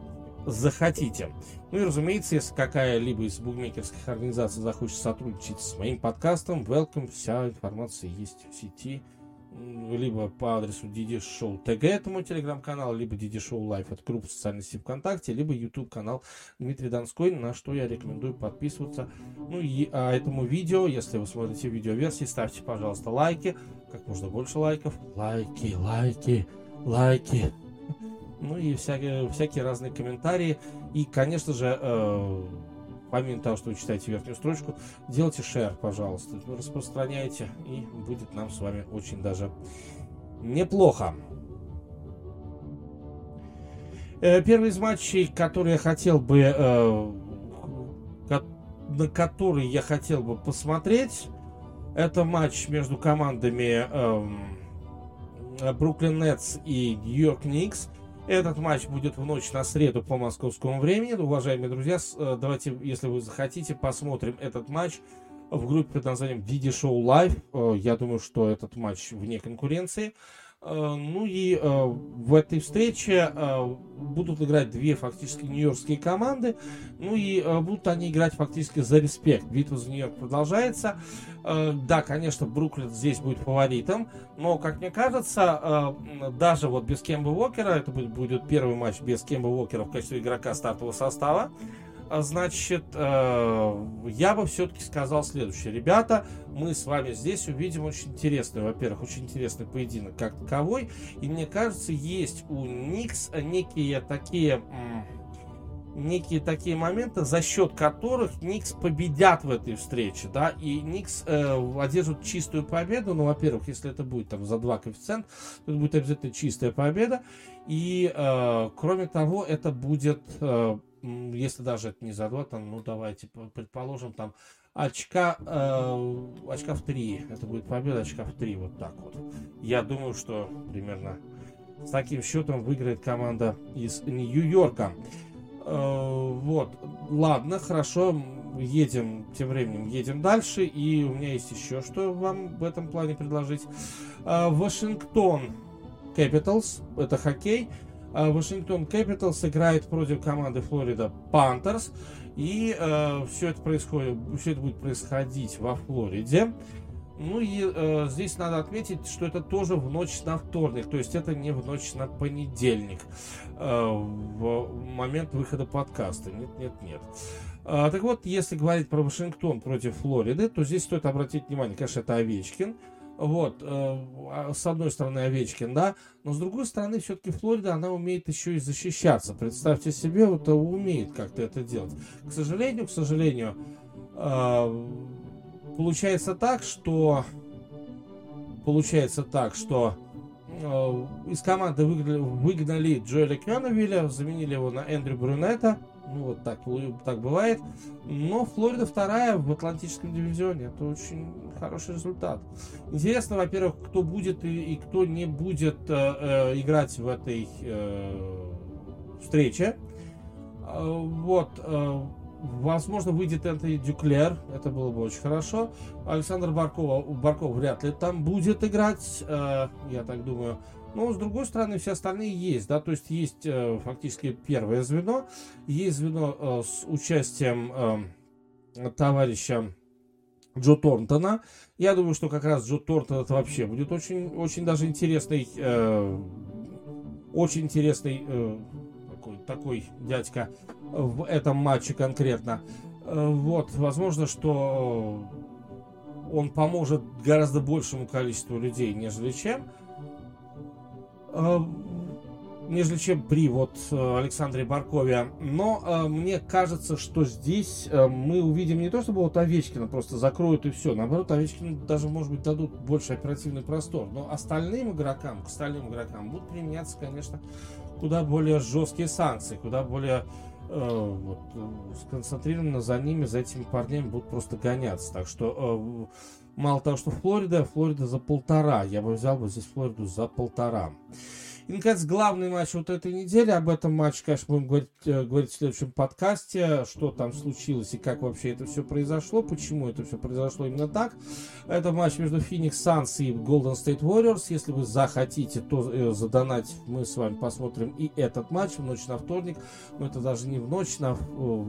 захотите. Ну и, разумеется, если какая-либо из букмекерских организаций захочет сотрудничать с моим подкастом, welcome, вся информация есть в сети либо по адресу Show TG, это мой телеграм-канал, либо Show Live, это группа социальной сети ВКонтакте, либо YouTube канал Дмитрий Донской, на что я рекомендую подписываться. Ну и а, этому видео, если вы смотрите видеоверсии, ставьте, пожалуйста, лайки, как можно больше лайков. Лайки, лайки, лайки. Ну и всякие, всякие разные комментарии. И, конечно же, э, помимо того, что вы читаете верхнюю строчку, делайте share, пожалуйста, распространяйте, и будет нам с вами очень даже неплохо. Э, первый из матчей, который я хотел бы, э, на который я хотел бы посмотреть, это матч между командами Бруклин Нетс и Нью-Йорк Никс. Этот матч будет в ночь на среду по московскому времени. Уважаемые друзья, э, давайте, если вы захотите, посмотрим этот матч в группе под названием Didi Show Live. Я думаю, что этот матч вне конкуренции. Э, ну и э, в этой встрече э, будут играть две фактически нью-йоркские команды. Ну и будут они играть фактически за респект. Битва за Нью-Йорк продолжается. Да, конечно, Бруклин здесь будет фаворитом. Но, как мне кажется, даже вот без Кемба Уокера, это будет первый матч без Кемба Уокера в качестве игрока стартового состава. А, значит, э, я бы все-таки сказал следующее. Ребята, мы с вами здесь увидим очень интересный, во-первых, очень интересный поединок как таковой. И мне кажется, есть у Никс некие такие некие такие моменты, за счет которых Никс победят в этой встрече, да, и Никс э, одержат чистую победу, ну, во-первых, если это будет там за два коэффициента, то это будет обязательно чистая победа, и, э, кроме того, это будет э, если даже это не за два, там, ну давайте предположим, там очка, э, очка в три. Это будет победа очка в три, вот так вот. Я думаю, что примерно с таким счетом выиграет команда из Нью-Йорка. Э, вот, ладно, хорошо, едем, тем временем едем дальше, и у меня есть еще что вам в этом плане предложить. Э, Вашингтон Capitals, это хоккей, Вашингтон Капиталс играет против команды Флорида Пантерс. И э, все это происходит, все это будет происходить во Флориде. Ну и э, здесь надо отметить, что это тоже в ночь на вторник, то есть это не в ночь на понедельник, э, в момент выхода подкаста. Нет, нет, нет. Э, так вот, если говорить про Вашингтон против Флориды, то здесь стоит обратить внимание, конечно, это Овечкин. Вот, э, с одной стороны Овечкин, да, но с другой стороны все-таки Флорида, она умеет еще и защищаться. Представьте себе, вот умеет как-то это делать. К сожалению, к сожалению, э, получается так, что получается так, что э, из команды выгнали, выгнали Джоэля Кёнавиля, заменили его на Эндрю Брюнета, ну, вот так, так бывает. Но Флорида вторая в Атлантическом дивизионе. Это очень хороший результат. Интересно, во-первых, кто будет и, и кто не будет э, э, играть в этой э, встрече. Э, вот. Э, возможно, выйдет Энтони Дюклер. Это было бы очень хорошо. Александр Барков, Барков вряд ли там будет играть. Э, я так думаю. Но, с другой стороны, все остальные есть, да, то есть есть э, фактически первое звено, есть звено э, с участием э, товарища Джо Торнтона. Я думаю, что как раз Джо Торнтон это вообще будет очень, очень даже интересный, э, очень интересный э, такой, такой дядька в этом матче конкретно. Э, вот, возможно, что он поможет гораздо большему количеству людей, нежели чем. Э, нежели чем при вот э, Александре Баркове. Но э, мне кажется, что здесь э, мы увидим не то, чтобы вот Овечкина просто закроют и все. Наоборот, Овечкину даже, может быть, дадут больше оперативный простор. Но остальным игрокам, к остальным игрокам будут применяться, конечно, куда более жесткие санкции, куда более э, вот, сконцентрированно за ними, за этими парнями будут просто гоняться. Так что э, мало того, что Флорида, Флорида за полтора. Я бы взял бы здесь Флориду за полтора. И, наконец, главный матч вот этой недели. Об этом матче, конечно, будем говорить, э, говорить в следующем подкасте, что там случилось и как вообще это все произошло, почему это все произошло именно так. Это матч между Phoenix Suns и Golden State Warriors. Если вы захотите, то э, задонать мы с вами посмотрим и этот матч в ночь на вторник. Но это даже не в ночь на э,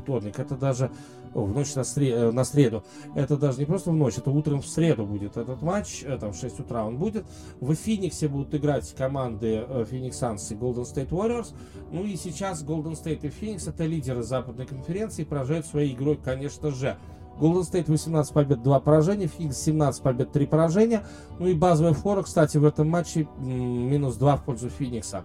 вторник, это даже в ночь на, сред... Э, на среду. Это даже не просто в ночь, это утром в среду будет этот матч, э, там в 6 утра он будет. В Фениксе будут играть команды э, Phoenix Suns и Golden State Warriors. Ну и сейчас Golden State и Phoenix это лидеры западной конференции, поражают своей игрой, конечно же. Golden State 18 побед, 2 поражения, Phoenix 17 побед, 3 поражения. Ну и базовая фора, кстати, в этом матче минус 2 в пользу Феникса.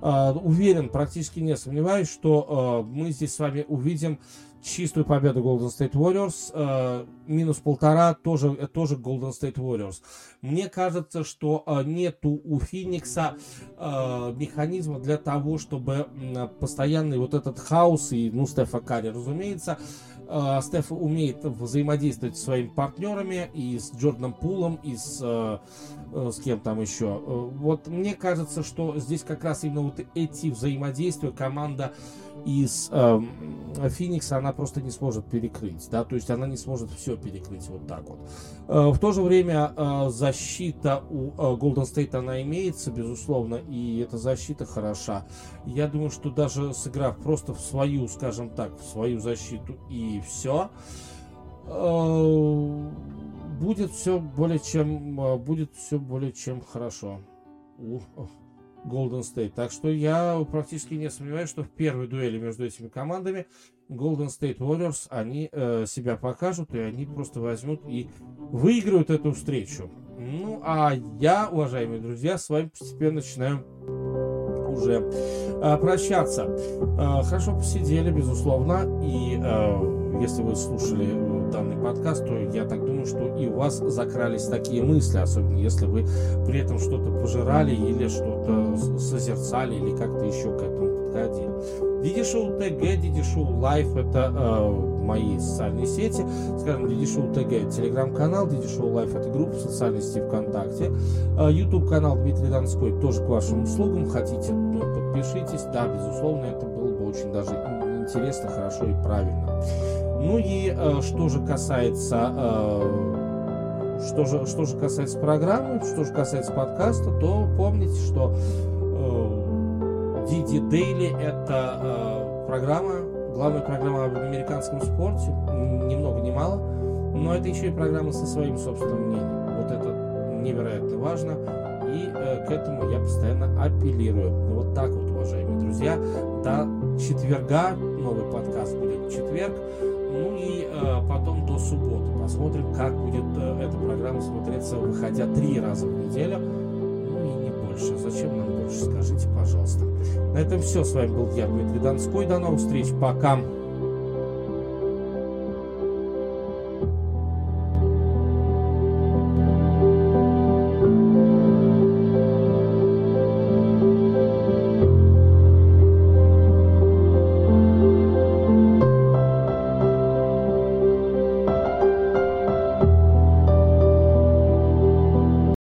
Uh, уверен, практически не сомневаюсь, что мы здесь с вами увидим чистую победу Golden State Warriors. Э, минус полтора тоже, тоже Golden State Warriors. Мне кажется, что э, нету у Феникса э, механизма для того, чтобы э, постоянный вот этот хаос и, ну, Стефа Карри, разумеется, э, Стеф умеет взаимодействовать с своими партнерами и с Джорданом Пулом, и с, э, э, с кем там еще. Э, вот мне кажется, что здесь как раз именно вот эти взаимодействия команда из э, Феникса она просто не сможет перекрыть, да, то есть она не сможет все перекрыть вот так вот. Э, в то же время э, защита у э, Golden State она имеется, безусловно, и эта защита хороша. Я думаю, что даже сыграв просто в свою, скажем так, в свою защиту и все, э, будет все более чем, э, будет все более чем хорошо. Ух, Golden State. Так что я практически не сомневаюсь, что в первой дуэли между этими командами Golden State Warriors они э, себя покажут и они просто возьмут и выиграют эту встречу. Ну, а я, уважаемые друзья, с вами постепенно начинаю уже э, прощаться. Э, хорошо посидели, безусловно, и э, если вы слушали э, данный подкаст, то я так думаю, что и у вас закрались такие мысли, особенно если вы при этом что-то пожирали или что-то созерцали или как-то еще к этому подходили. DD Show TG, DD Show Live это э, мои социальные сети. Скажем, DD Show TG телеграм-канал, DD Show Live это группа в социальной сети ВКонтакте. Э, YouTube канал Дмитрий Донской тоже к вашим услугам. Хотите, ну, подпишитесь. Да, безусловно, это было бы очень даже интересно, хорошо и правильно. Ну и э, что же касается э, что же, что же касается программы, что же касается подкаста, то помните, что Диди Дейли это э, программа, главная программа об американском спорте, ни много ни мало, но это еще и программа со своим собственным мнением. Вот это невероятно важно, и э, к этому я постоянно апеллирую. Вот так вот, уважаемые друзья, до четверга новый подкаст будет в четверг. Ну и э, потом до субботы посмотрим, как будет э, эта программа смотреться, выходя три раза в неделю. Ну и не больше. Зачем нам больше, скажите, пожалуйста. На этом все. С вами был я, Дмитрий Донской. До новых встреч. Пока.